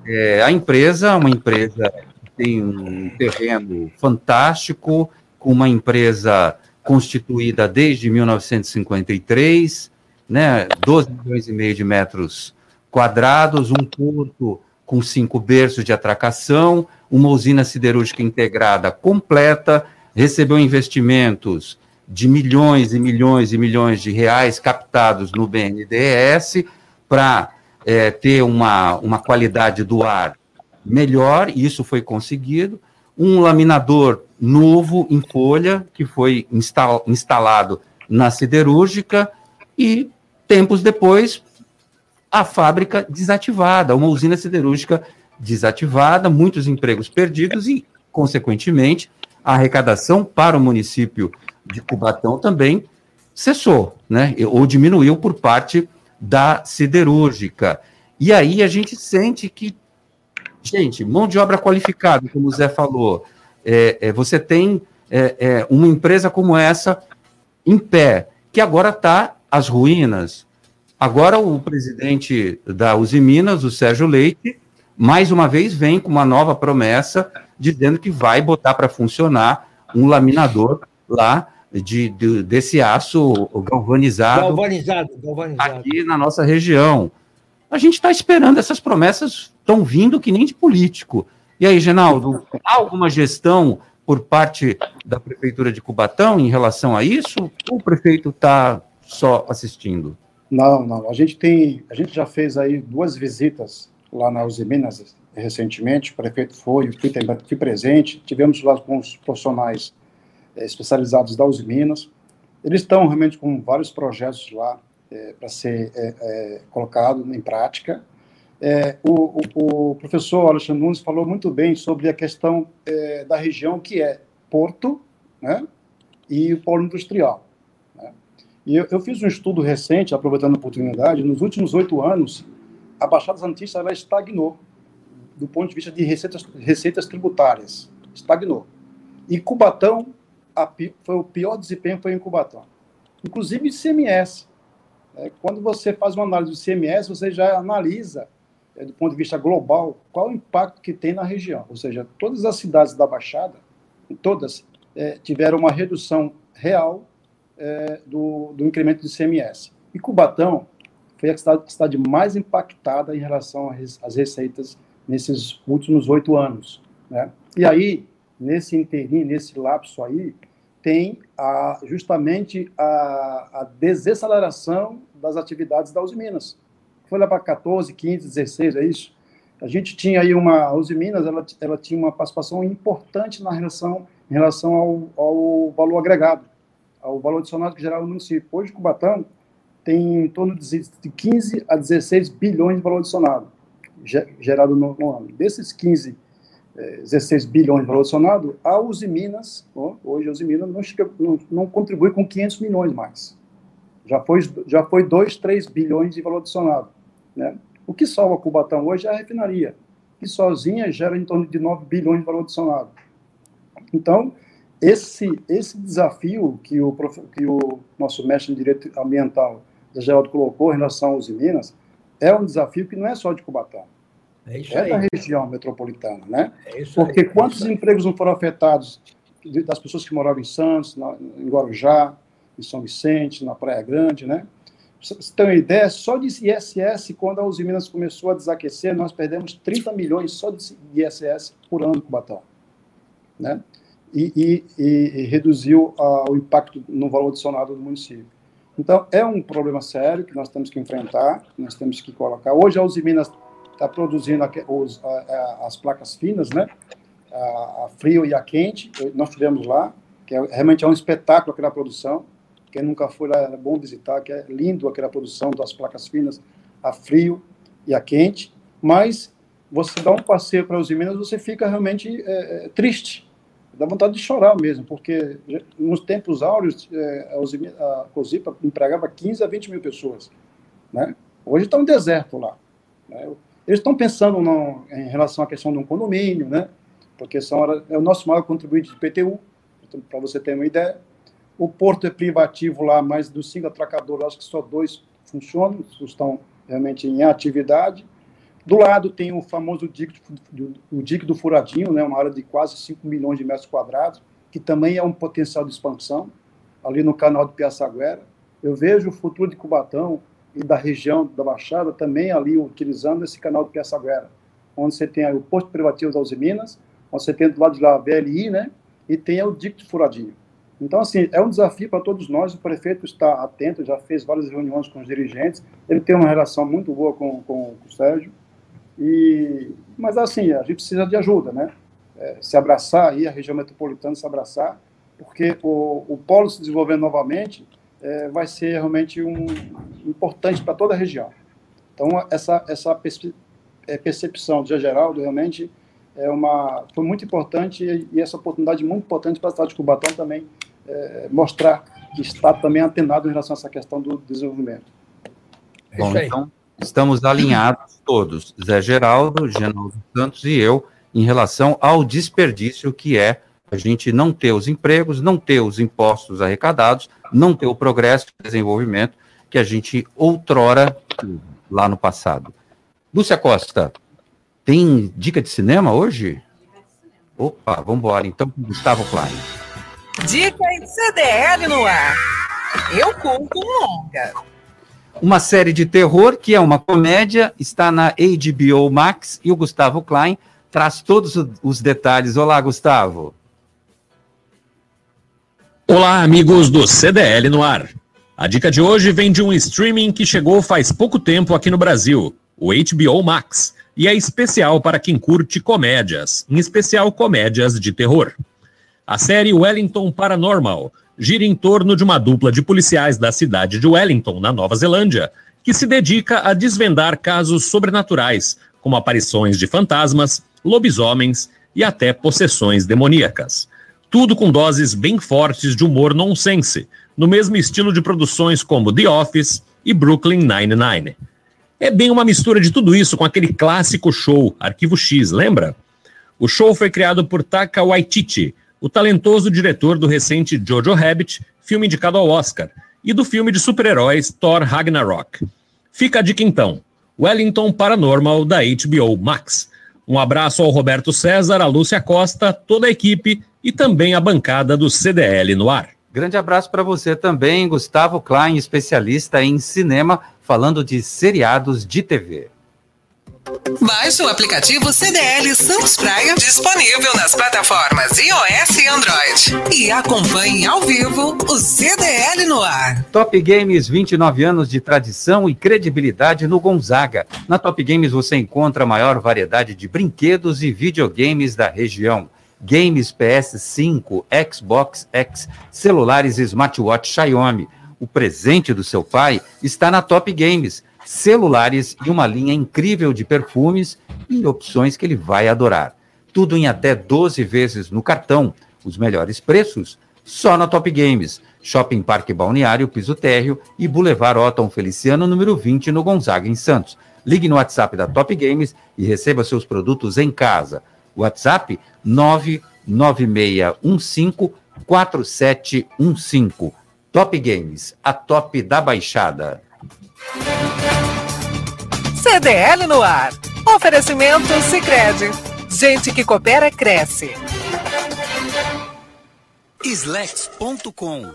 É, a empresa, uma empresa que tem um terreno fantástico, com uma empresa constituída desde 1953, né, 12 milhões e meio de metros quadrados, um porto com cinco berços de atracação, uma usina siderúrgica integrada completa, recebeu investimentos de milhões e milhões e milhões de reais captados no BNDES para é, ter uma, uma qualidade do ar melhor, e isso foi conseguido. Um laminador novo em folha, que foi instal, instalado na siderúrgica, e tempos depois, a fábrica desativada, uma usina siderúrgica desativada, muitos empregos perdidos e, consequentemente, a arrecadação para o município de Cubatão também cessou, né? Ou diminuiu por parte da siderúrgica. E aí a gente sente que, gente, mão de obra qualificada, como o Zé falou, é, é, você tem é, é, uma empresa como essa em pé, que agora está às ruínas. Agora o presidente da Uzi Minas, o Sérgio Leite, mais uma vez vem com uma nova promessa, dizendo que vai botar para funcionar um laminador lá de, de, desse aço galvanizado, galvanizado, galvanizado aqui na nossa região. A gente está esperando, essas promessas estão vindo que nem de político. E aí, Genaldo, há alguma gestão por parte da Prefeitura de Cubatão em relação a isso? Ou o prefeito está só assistindo? Não, não. A gente tem, a gente já fez aí duas visitas lá na Uzi Minas recentemente. O prefeito foi, fui, fui presente. Tivemos lá com os profissionais é, especializados da Uzi Minas. Eles estão realmente com vários projetos lá é, para ser é, colocado em prática. É, o, o, o, professor Alexandre Nunes falou muito bem sobre a questão é, da região que é Porto né, e o polo industrial. Né? E eu, eu, fiz um estudo recente, aproveitando a oportunidade, nos últimos oito anos, a Baixada Santista ela estagnou, do ponto de vista de receitas, receitas tributárias, estagnou. E Cubatão, a, foi o pior desempenho foi em Cubatão. Inclusive ICMS. É, quando você faz uma análise do ICMS, você já analisa é, do ponto de vista global, qual o impacto que tem na região. Ou seja, todas as cidades da Baixada, todas, é, tiveram uma redução real do, do incremento do ICMS. E Cubatão foi a cidade, a cidade mais impactada em relação às receitas nesses últimos oito anos. Né? E aí, nesse interim, nesse lapso aí, tem a, justamente a, a desaceleração das atividades da Uzi Minas foi lá para 14, 15, 16, é isso? A gente tinha aí uma, a Uzi Minas, ela, ela tinha uma participação importante na relação, em relação ao, ao valor agregado, ao valor adicionado que gerava o município. Hoje, Cubatão tem em torno de 15 a 16 bilhões de valor adicionado gerado no, no ano. Desses 15, 16 eh, bilhões adicionado, a Uzi Minas, hoje a Uzi Minas não, chega, não, não contribui com 500 milhões mais. Já foi, já foi 2, 3 bilhões de valor adicionado. Né? O que salva Cubatão hoje é a refinaria, que sozinha gera em torno de 9 bilhões de valor adicionado. Então, esse, esse desafio que o, que o nosso mestre em Direito Ambiental, Geraldo, colocou em relação aos Minas, é um desafio que não é só de Cubatão. É, é da região metropolitana, né? É Porque aí, quantos empregos não foram afetados das pessoas que moravam em Santos, em Guarujá, em São Vicente, na Praia Grande, né? você tem uma ideia, só de ISS, quando a Uzi Minas começou a desaquecer, nós perdemos 30 milhões só de ISS por ano com o Batal. Né? E, e, e, e reduziu uh, o impacto no valor adicionado do município. Então, é um problema sério que nós temos que enfrentar, nós temos que colocar. Hoje, a Uzi Minas está produzindo os, as placas finas, né? A, a, frio e a quente, nós tivemos lá, que é, realmente é um espetáculo aquela produção. Quem nunca foi lá é bom visitar, que é lindo aquela produção das placas finas, a frio e a quente. Mas você dá um passeio para os Minas, você fica realmente é, é, triste, dá vontade de chorar mesmo, porque nos tempos áureos é, a COSIPA empregava 15 a 20 mil pessoas, né? Hoje está um deserto lá. Né? Eles estão pensando no, em relação à questão de um condomínio, né? Porque são, é o nosso maior contribuinte de PTU, então, para você ter uma ideia. O porto é privativo lá, mas dos cinco atracadores, acho que só dois funcionam, estão realmente em atividade. Do lado tem o famoso dique, o dique do Furadinho, né, uma área de quase 5 milhões de metros quadrados, que também é um potencial de expansão, ali no canal de Piaçaguera. Eu vejo o futuro de Cubatão e da região da Baixada também ali utilizando esse canal de Piaçaguera, onde você tem o posto privativo da Uzi Minas, onde você tem do lado de lá a BLI, né, e tem o do Furadinho. Então, assim, é um desafio para todos nós. O prefeito está atento, já fez várias reuniões com os dirigentes. Ele tem uma relação muito boa com, com, com o Sérgio. E, mas assim, a gente precisa de ajuda, né? É, se abraçar aí, a região metropolitana se abraçar, porque o, o polo se desenvolvendo novamente é, vai ser realmente um, importante para toda a região. Então, essa, essa é, percepção de Geraldo realmente é uma, foi muito importante e, e essa oportunidade muito importante para a cidade de Cubatão também é, mostrar que está também antenado em relação a essa questão do desenvolvimento. Bom, então, estamos alinhados todos, Zé Geraldo, Genaldo Santos e eu, em relação ao desperdício que é a gente não ter os empregos, não ter os impostos arrecadados, não ter o progresso e desenvolvimento que a gente outrora lá no passado. Lúcia Costa, tem dica de cinema hoje? Opa, vamos embora então com Gustavo Klein. Dica em CDL no ar. Eu conto um longa. Uma série de terror que é uma comédia, está na HBO Max e o Gustavo Klein traz todos os detalhes. Olá, Gustavo. Olá, amigos do CDL no ar. A dica de hoje vem de um streaming que chegou faz pouco tempo aqui no Brasil, o HBO Max, e é especial para quem curte comédias, em especial comédias de terror. A série Wellington Paranormal gira em torno de uma dupla de policiais da cidade de Wellington, na Nova Zelândia, que se dedica a desvendar casos sobrenaturais, como aparições de fantasmas, lobisomens e até possessões demoníacas. Tudo com doses bem fortes de humor nonsense, no mesmo estilo de produções como The Office e Brooklyn Nine-Nine. É bem uma mistura de tudo isso com aquele clássico show, Arquivo X, lembra? O show foi criado por Taka Waititi, o talentoso diretor do recente Jojo Rabbit, filme indicado ao Oscar, e do filme de super-heróis Thor Ragnarok. Fica a dica então: Wellington Paranormal da HBO Max. Um abraço ao Roberto César, a Lúcia Costa, toda a equipe e também a bancada do CDL no ar. Grande abraço para você também, Gustavo Klein, especialista em cinema, falando de seriados de TV. Baixe o aplicativo CDL Santos Praia, disponível nas plataformas iOS e Android. E acompanhe ao vivo o CDL no ar. Top Games, 29 anos de tradição e credibilidade no Gonzaga. Na Top Games você encontra a maior variedade de brinquedos e videogames da região. Games PS5, Xbox X, celulares smartwatch Xiaomi. O presente do seu pai está na Top Games celulares e uma linha incrível de perfumes e opções que ele vai adorar. Tudo em até 12 vezes no cartão. Os melhores preços só na Top Games. Shopping Parque Balneário, Piso Térreo e Boulevard Otton Feliciano, número 20, no Gonzaga, em Santos. Ligue no WhatsApp da Top Games e receba seus produtos em casa. WhatsApp 99615 4715. Top Games, a top da baixada. CDL no ar. Oferecimento Sicredi. Gente que coopera cresce. Slex.com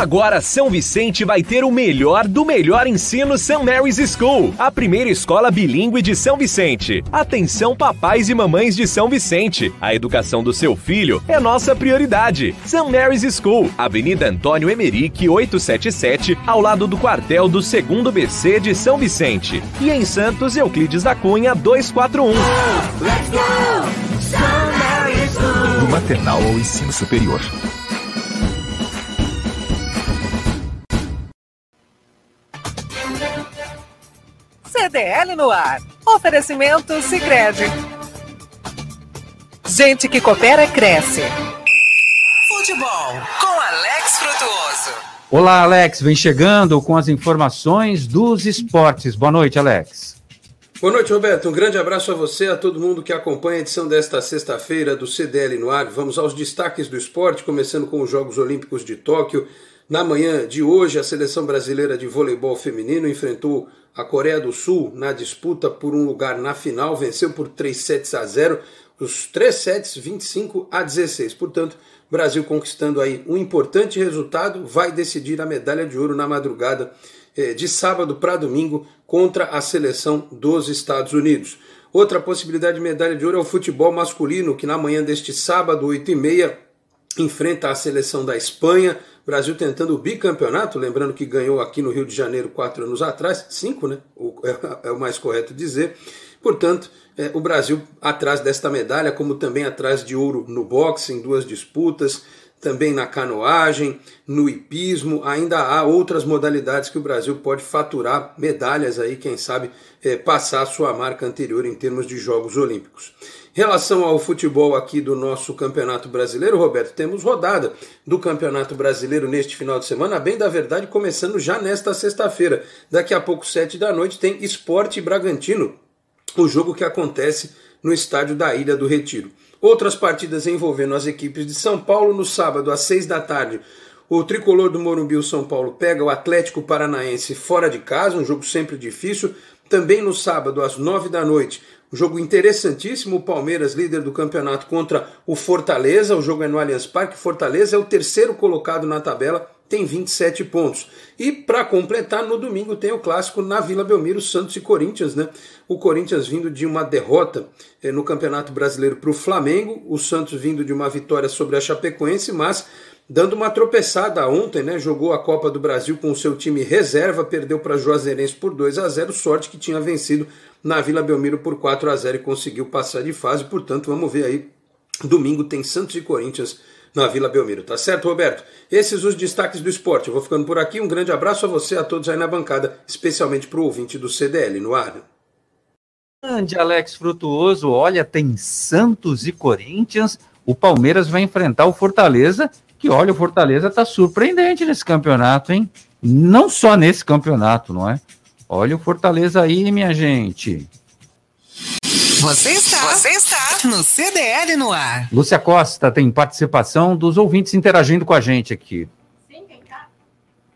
Agora São Vicente vai ter o melhor do melhor ensino St. Mary's School, a primeira escola bilíngue de São Vicente. Atenção papais e mamães de São Vicente, a educação do seu filho é nossa prioridade. St. Mary's School, Avenida Antônio Emerick 877, ao lado do quartel do 2 BC de São Vicente. E em Santos, Euclides da Cunha 241. Let's go! St. Mary's School! Do maternal ao ensino superior. CDL no ar. Oferecimento Sicredi. Gente que coopera cresce. Futebol com Alex Frutuoso. Olá, Alex, vem chegando com as informações dos esportes. Boa noite, Alex. Boa noite, Roberto. Um grande abraço a você, a todo mundo que acompanha a edição desta sexta-feira do CDL no ar. Vamos aos destaques do esporte, começando com os Jogos Olímpicos de Tóquio. Na manhã de hoje, a seleção brasileira de voleibol feminino enfrentou a Coreia do Sul na disputa por um lugar na final, venceu por 3 sets a 0, os 3 sets 25 a 16. Portanto, Brasil conquistando aí um importante resultado, vai decidir a medalha de ouro na madrugada eh, de sábado para domingo contra a seleção dos Estados Unidos. Outra possibilidade de medalha de ouro é o futebol masculino, que na manhã deste sábado, 8h30, enfrenta a seleção da Espanha. Brasil tentando o bicampeonato, lembrando que ganhou aqui no Rio de Janeiro quatro anos atrás, cinco, né? O, <laughs> é, é, o mais correto dizer. Portanto, é, o Brasil atrás desta medalha, como também atrás de ouro no boxe, em duas disputas, também na canoagem, no hipismo, ainda há outras modalidades que o Brasil pode faturar medalhas aí, quem sabe é, passar sua marca anterior em termos de Jogos Olímpicos relação ao futebol aqui do nosso Campeonato Brasileiro, Roberto, temos rodada do Campeonato Brasileiro neste final de semana, bem da verdade, começando já nesta sexta-feira. Daqui a pouco, sete da noite, tem Esporte Bragantino, o jogo que acontece no estádio da Ilha do Retiro. Outras partidas envolvendo as equipes de São Paulo no sábado, às seis da tarde. O tricolor do Morumbi, o São Paulo, pega o Atlético Paranaense fora de casa, um jogo sempre difícil. Também no sábado, às nove da noite, um jogo interessantíssimo, o Palmeiras, líder do campeonato, contra o Fortaleza. O jogo é no Allianz Parque. Fortaleza é o terceiro colocado na tabela, tem 27 pontos. E para completar, no domingo tem o clássico na Vila Belmiro, Santos e Corinthians, né? O Corinthians vindo de uma derrota eh, no Campeonato Brasileiro para o Flamengo, o Santos vindo de uma vitória sobre a Chapecoense, mas dando uma tropeçada ontem, né? Jogou a Copa do Brasil com o seu time reserva, perdeu para Juazeirense por 2 a 0, sorte que tinha vencido na Vila Belmiro por 4 a 0 e conseguiu passar de fase. Portanto, vamos ver aí. Domingo tem Santos e Corinthians na Vila Belmiro, tá certo, Roberto? Esses os destaques do esporte. Eu vou ficando por aqui. Um grande abraço a você, a todos aí na bancada, especialmente para o ouvinte do CDL no ar. Grande Alex Frutuoso, olha, tem Santos e Corinthians. O Palmeiras vai enfrentar o Fortaleza, que olha, o Fortaleza está surpreendente nesse campeonato, hein? Não só nesse campeonato, não é? Olha o Fortaleza aí, minha gente. Você está, você está no CDL no ar. Lúcia Costa tem participação dos ouvintes interagindo com a gente aqui. Sim, quem tá?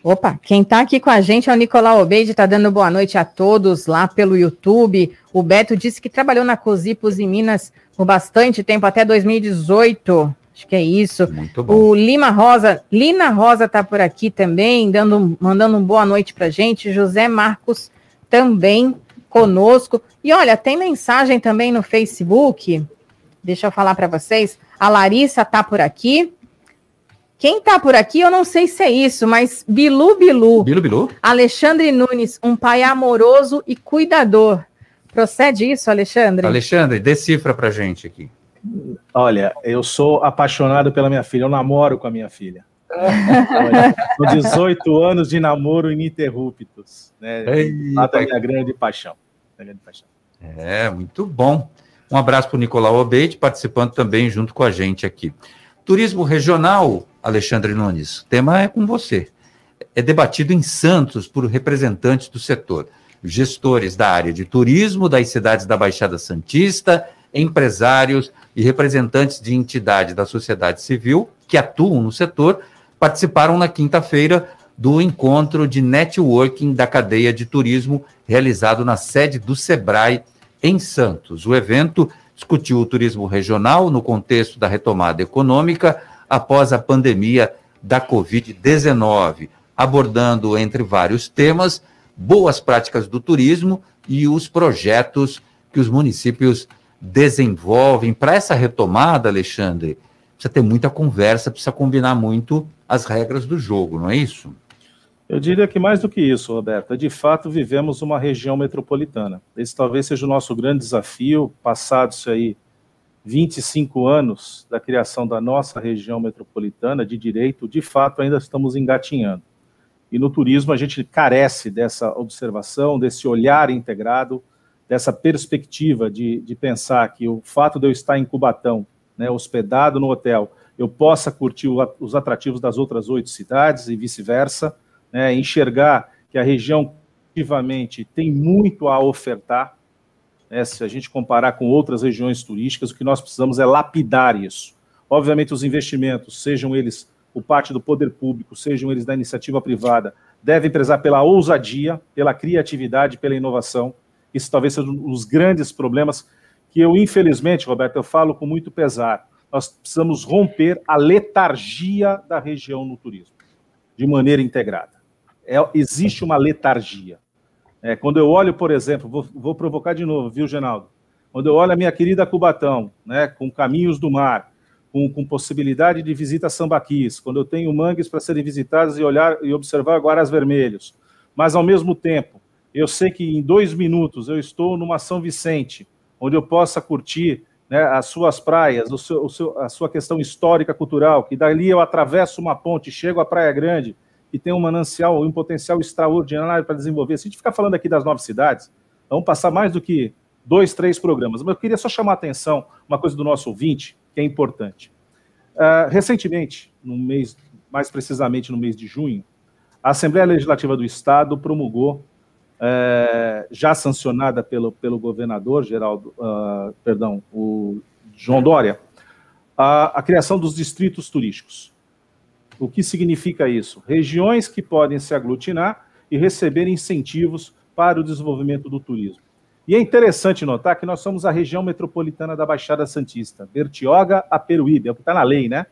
Opa, quem está aqui com a gente é o Nicolau Obeide, está dando boa noite a todos lá pelo YouTube. O Beto disse que trabalhou na Cosipos em Minas por bastante tempo, até 2018. Acho que é isso. Muito bom. O Lima Rosa, Lina Rosa está por aqui também, dando, mandando uma boa noite para gente. José Marcos também conosco. E olha, tem mensagem também no Facebook. Deixa eu falar para vocês. A Larissa está por aqui. Quem está por aqui, eu não sei se é isso, mas Bilu Bilu. Bilu Bilu. Alexandre Nunes, um pai amoroso e cuidador. Procede isso, Alexandre? Alexandre, decifra para gente aqui. Olha, eu sou apaixonado pela minha filha, eu namoro com a minha filha. <laughs> Olha, com 18 anos de namoro ininterruptos. Né? Mata minha grande paixão. Grande paixão. É, muito bom. Um abraço para o Nicolau Obeide, participando também junto com a gente aqui. Turismo regional, Alexandre Nunes, o tema é com você. É debatido em Santos por representantes do setor, gestores da área de turismo das cidades da Baixada Santista, empresários e representantes de entidades da sociedade civil que atuam no setor participaram na quinta-feira do encontro de networking da cadeia de turismo realizado na sede do Sebrae em Santos. O evento discutiu o turismo regional no contexto da retomada econômica após a pandemia da Covid-19, abordando, entre vários temas, boas práticas do turismo e os projetos que os municípios desenvolvem. Para essa retomada, Alexandre, precisa ter muita conversa, precisa combinar muito as regras do jogo, não é isso? Eu diria que mais do que isso, Roberta, de fato vivemos uma região metropolitana. Esse talvez seja o nosso grande desafio, passados aí 25 anos da criação da nossa região metropolitana de direito, de fato ainda estamos engatinhando. E no turismo a gente carece dessa observação, desse olhar integrado, dessa perspectiva de, de pensar que o fato de eu estar em Cubatão, né, hospedado no hotel, eu possa curtir o, os atrativos das outras oito cidades e vice-versa, né, enxergar que a região efetivamente tem muito a ofertar, né, se a gente comparar com outras regiões turísticas, o que nós precisamos é lapidar isso. Obviamente, os investimentos, sejam eles por parte do poder público, sejam eles da iniciativa privada, devem prezar pela ousadia, pela criatividade, pela inovação. Isso talvez seja um dos grandes problemas que eu, infelizmente, Roberto, eu falo com muito pesar. Nós precisamos romper a letargia da região no turismo, de maneira integrada é, existe uma letargia. É, quando eu olho, por exemplo, vou, vou, provocar de novo, viu, Genaldo? Quando eu olho a minha querida Cubatão, né, com caminhos do mar, com, com possibilidade de visita a sambaquis, quando eu tenho mangues para serem visitadas e olhar e observar guaras vermelhos, mas ao mesmo tempo, eu sei que em dois minutos eu estou numa São Vicente, onde eu possa curtir né, as suas praias, o seu, o seu, a sua questão histórica, cultural, que dali eu atravesso uma ponte, chego à Praia Grande, que tem um manancial, um potencial extraordinário para desenvolver. Se a gente ficar falando aqui das nove cidades, vamos passar mais do que dois, três programas. Mas eu queria só chamar a atenção, uma coisa do nosso ouvinte, que é importante. Uh, recentemente, no mês, mais precisamente no mês de junho, a Assembleia Legislativa do Estado promulgou, uh, já sancionada pelo, pelo governador Geraldo, uh, perdão, o João Dória, a, a criação dos distritos turísticos. O que significa isso? Regiões que podem se aglutinar e receber incentivos para o desenvolvimento do turismo. E é interessante notar que nós somos a região metropolitana da Baixada Santista, Bertioga a Peruíbe, é o que está na lei, né?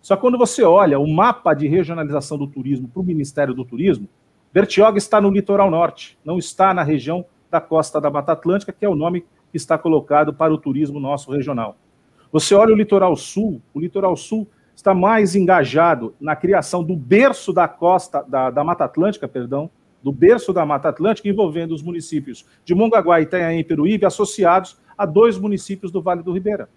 Só quando você olha o mapa de regionalização do turismo para o Ministério do Turismo, Bertioga está no litoral norte, não está na região da costa da Mata Atlântica, que é o nome que está colocado para o turismo nosso regional. Você olha o litoral sul, o litoral sul está mais engajado na criação do berço da costa, da, da Mata Atlântica, perdão, do berço da Mata Atlântica, envolvendo os municípios de Mongaguá, Itanhaém e Peruíbe, associados a dois municípios do Vale do Ribeira,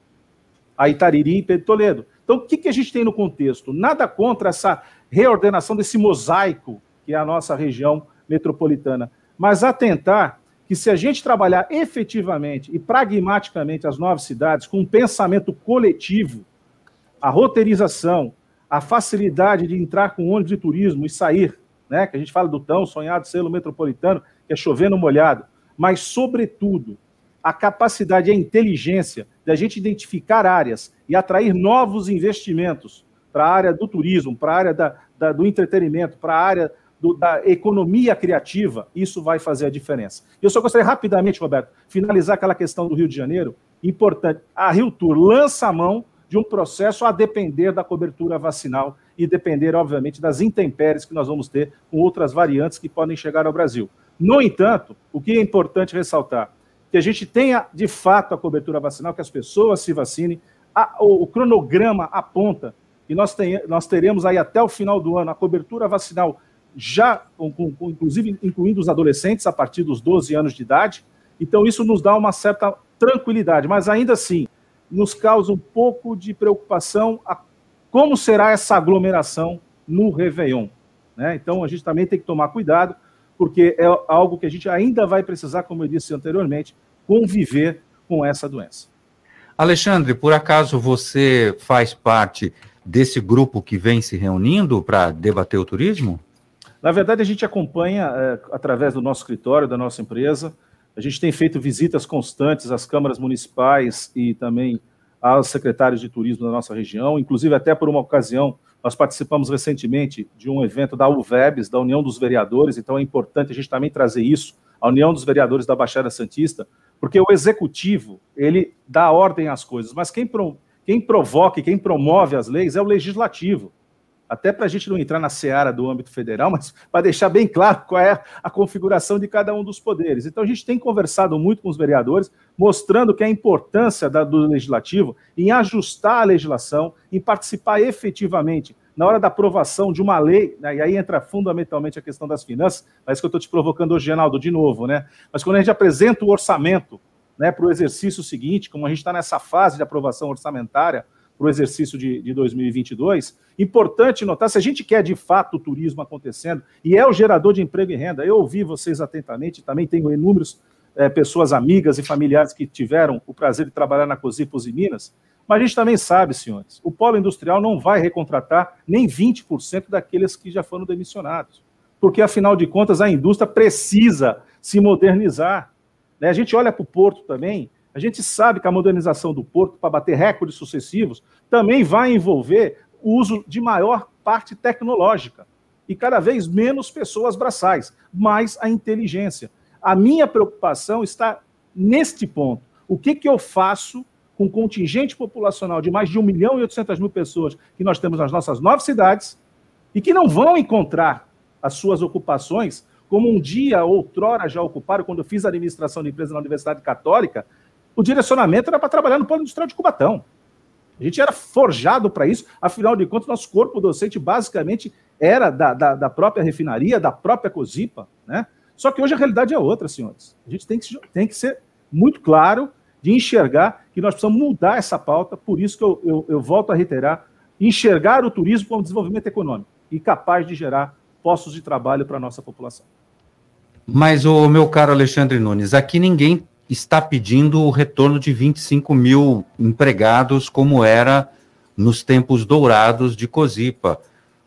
a Itariri e Pedro Toledo. Então, o que, que a gente tem no contexto? Nada contra essa reordenação desse mosaico que é a nossa região metropolitana, mas atentar que se a gente trabalhar efetivamente e pragmaticamente as nove cidades com um pensamento coletivo, a roteirização, a facilidade de entrar com ônibus de turismo e sair, né? Que a gente fala do tão sonhado selo metropolitano, que é chover no molhado, mas, sobretudo, a capacidade e a inteligência de a gente identificar áreas e atrair novos investimentos para a área do turismo, para a área da, da, do entretenimento, para a área do, da economia criativa, isso vai fazer a diferença. Eu só gostaria rapidamente, Roberto, finalizar aquela questão do Rio de Janeiro. Importante, a Rio Tour lança a mão de um processo a depender da cobertura vacinal e depender, obviamente, das intempéries que nós vamos ter com outras variantes que podem chegar ao Brasil. No entanto, o que é importante ressaltar, que a gente tenha de fato a cobertura vacinal, que as pessoas se vacinem, a, o, o, cronograma aponta que nós, tem, nós teremos aí até o final do ano a cobertura vacinal já, inclusive incluindo os adolescentes a partir dos 12 anos de idade. Então, isso nos dá uma certa tranquilidade, mas ainda assim, nos causa um pouco de preocupação a como será essa aglomeração no Réveillon. Né? Então, a gente também tem que tomar cuidado, porque é algo que a gente ainda vai precisar, como eu disse anteriormente, conviver com essa doença. Alexandre, por acaso você faz parte desse grupo que vem se reunindo para debater o turismo? Na verdade, a gente acompanha é, através do nosso escritório, da nossa empresa. A gente tem feito visitas constantes às câmaras municipais e também aos secretários de turismo da nossa região. Inclusive, até por uma ocasião, nós participamos recentemente de um evento da UVEBS, da União dos Vereadores, então é importante a gente também trazer isso, a União dos Vereadores da Baixada Santista, porque o executivo, ele dá ordem às coisas, mas quem, pro, quem provoca e quem promove as leis é o legislativo até para a gente não entrar na seara do âmbito federal, <laughs> mas para deixar bem claro qual é a configuração de cada um dos poderes. Então, a gente tem conversado muito com os vereadores, mostrando que a importância da, do legislativo em ajustar a legislação, em participar efetivamente na hora da aprovação de uma lei, né, e aí entra fundamentalmente a questão das finanças, mas que eu estou te provocando hoje, Genaldo, de novo, né? Mas quando a gente apresenta o orçamento né, para o exercício seguinte, como a gente está nessa fase de aprovação orçamentária, para o exercício de, de 2022. Importante notar, se a gente quer de fato o turismo acontecendo, e é o gerador de emprego e renda, eu ouvi vocês atentamente, também tenho inúmeros é, pessoas amigas e familiares que tiveram o prazer de trabalhar na Cosipos e Minas, mas a gente também sabe, senhores, o polo industrial não vai recontratar nem 20% daqueles que já foram demissionados, porque afinal de contas a indústria precisa se modernizar. Né? A gente olha para o porto também, a gente sabe que a modernização do porto, para bater recordes sucessivos, também vai envolver o uso de maior parte tecnológica e cada vez menos pessoas braçais, mais a inteligência. A minha preocupação está neste ponto. O que, que eu faço com o contingente populacional de mais de 1 milhão e 800 mil pessoas que nós temos nas nossas nove cidades e que não vão encontrar as suas ocupações como um dia, outrora, já ocuparam, quando eu fiz a administração de empresa na Universidade Católica, o direcionamento era para trabalhar no polo industrial de Cubatão. A gente era forjado para isso, afinal de contas, nosso corpo docente basicamente era da, da, da, própria refinaria, da própria COSIPA, né? Só que hoje a realidade é outra, senhores. A gente tem que, tem que ser muito claro de enxergar que nós precisamos mudar essa pauta, por isso que eu, eu, eu volto a reiterar, enxergar o turismo como desenvolvimento econômico e capaz de gerar postos de trabalho para a nossa população. Mas, o meu caro Alexandre Nunes, aqui ninguém está pedindo o retorno de 25 mil empregados, como era nos tempos dourados de Cozipa.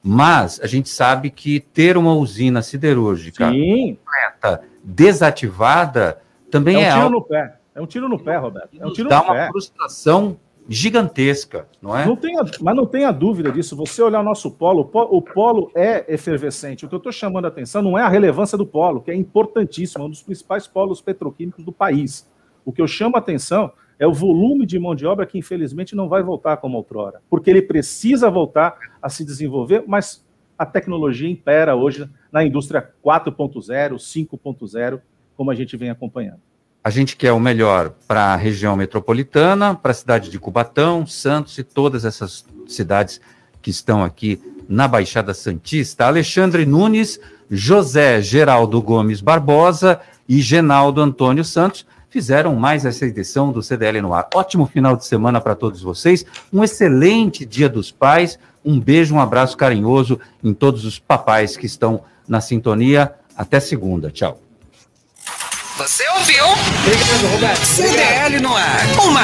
Mas a gente sabe que ter uma usina siderúrgica Sim. completa, desativada, também é, um é tiro algo... no pé. É um tiro no pé, Roberto. É um tiro dá no uma pé. frustração gigantesca, não é? Não tenha, mas não tenha dúvida disso. Você olhar o nosso polo, o polo é efervescente. O que eu estou chamando a atenção não é a relevância do polo, que é importantíssimo, é um dos principais polos petroquímicos do país. O que eu chamo a atenção é o volume de mão de obra que, infelizmente, não vai voltar como outrora, porque ele precisa voltar a se desenvolver, mas a tecnologia impera hoje na indústria 4.0, 5.0, como a gente vem acompanhando. A gente quer o melhor para a região metropolitana, para a cidade de Cubatão, Santos e todas essas cidades que estão aqui na Baixada Santista. Alexandre Nunes, José Geraldo Gomes Barbosa e Genaldo Antônio Santos fizeram mais essa edição do CDL no ar. Ótimo final de semana para todos vocês, um excelente Dia dos Pais, um beijo, um abraço carinhoso em todos os papais que estão na sintonia. Até segunda. Tchau. Você ouviu? Obrigado, Roberto. CDL no ar. Uma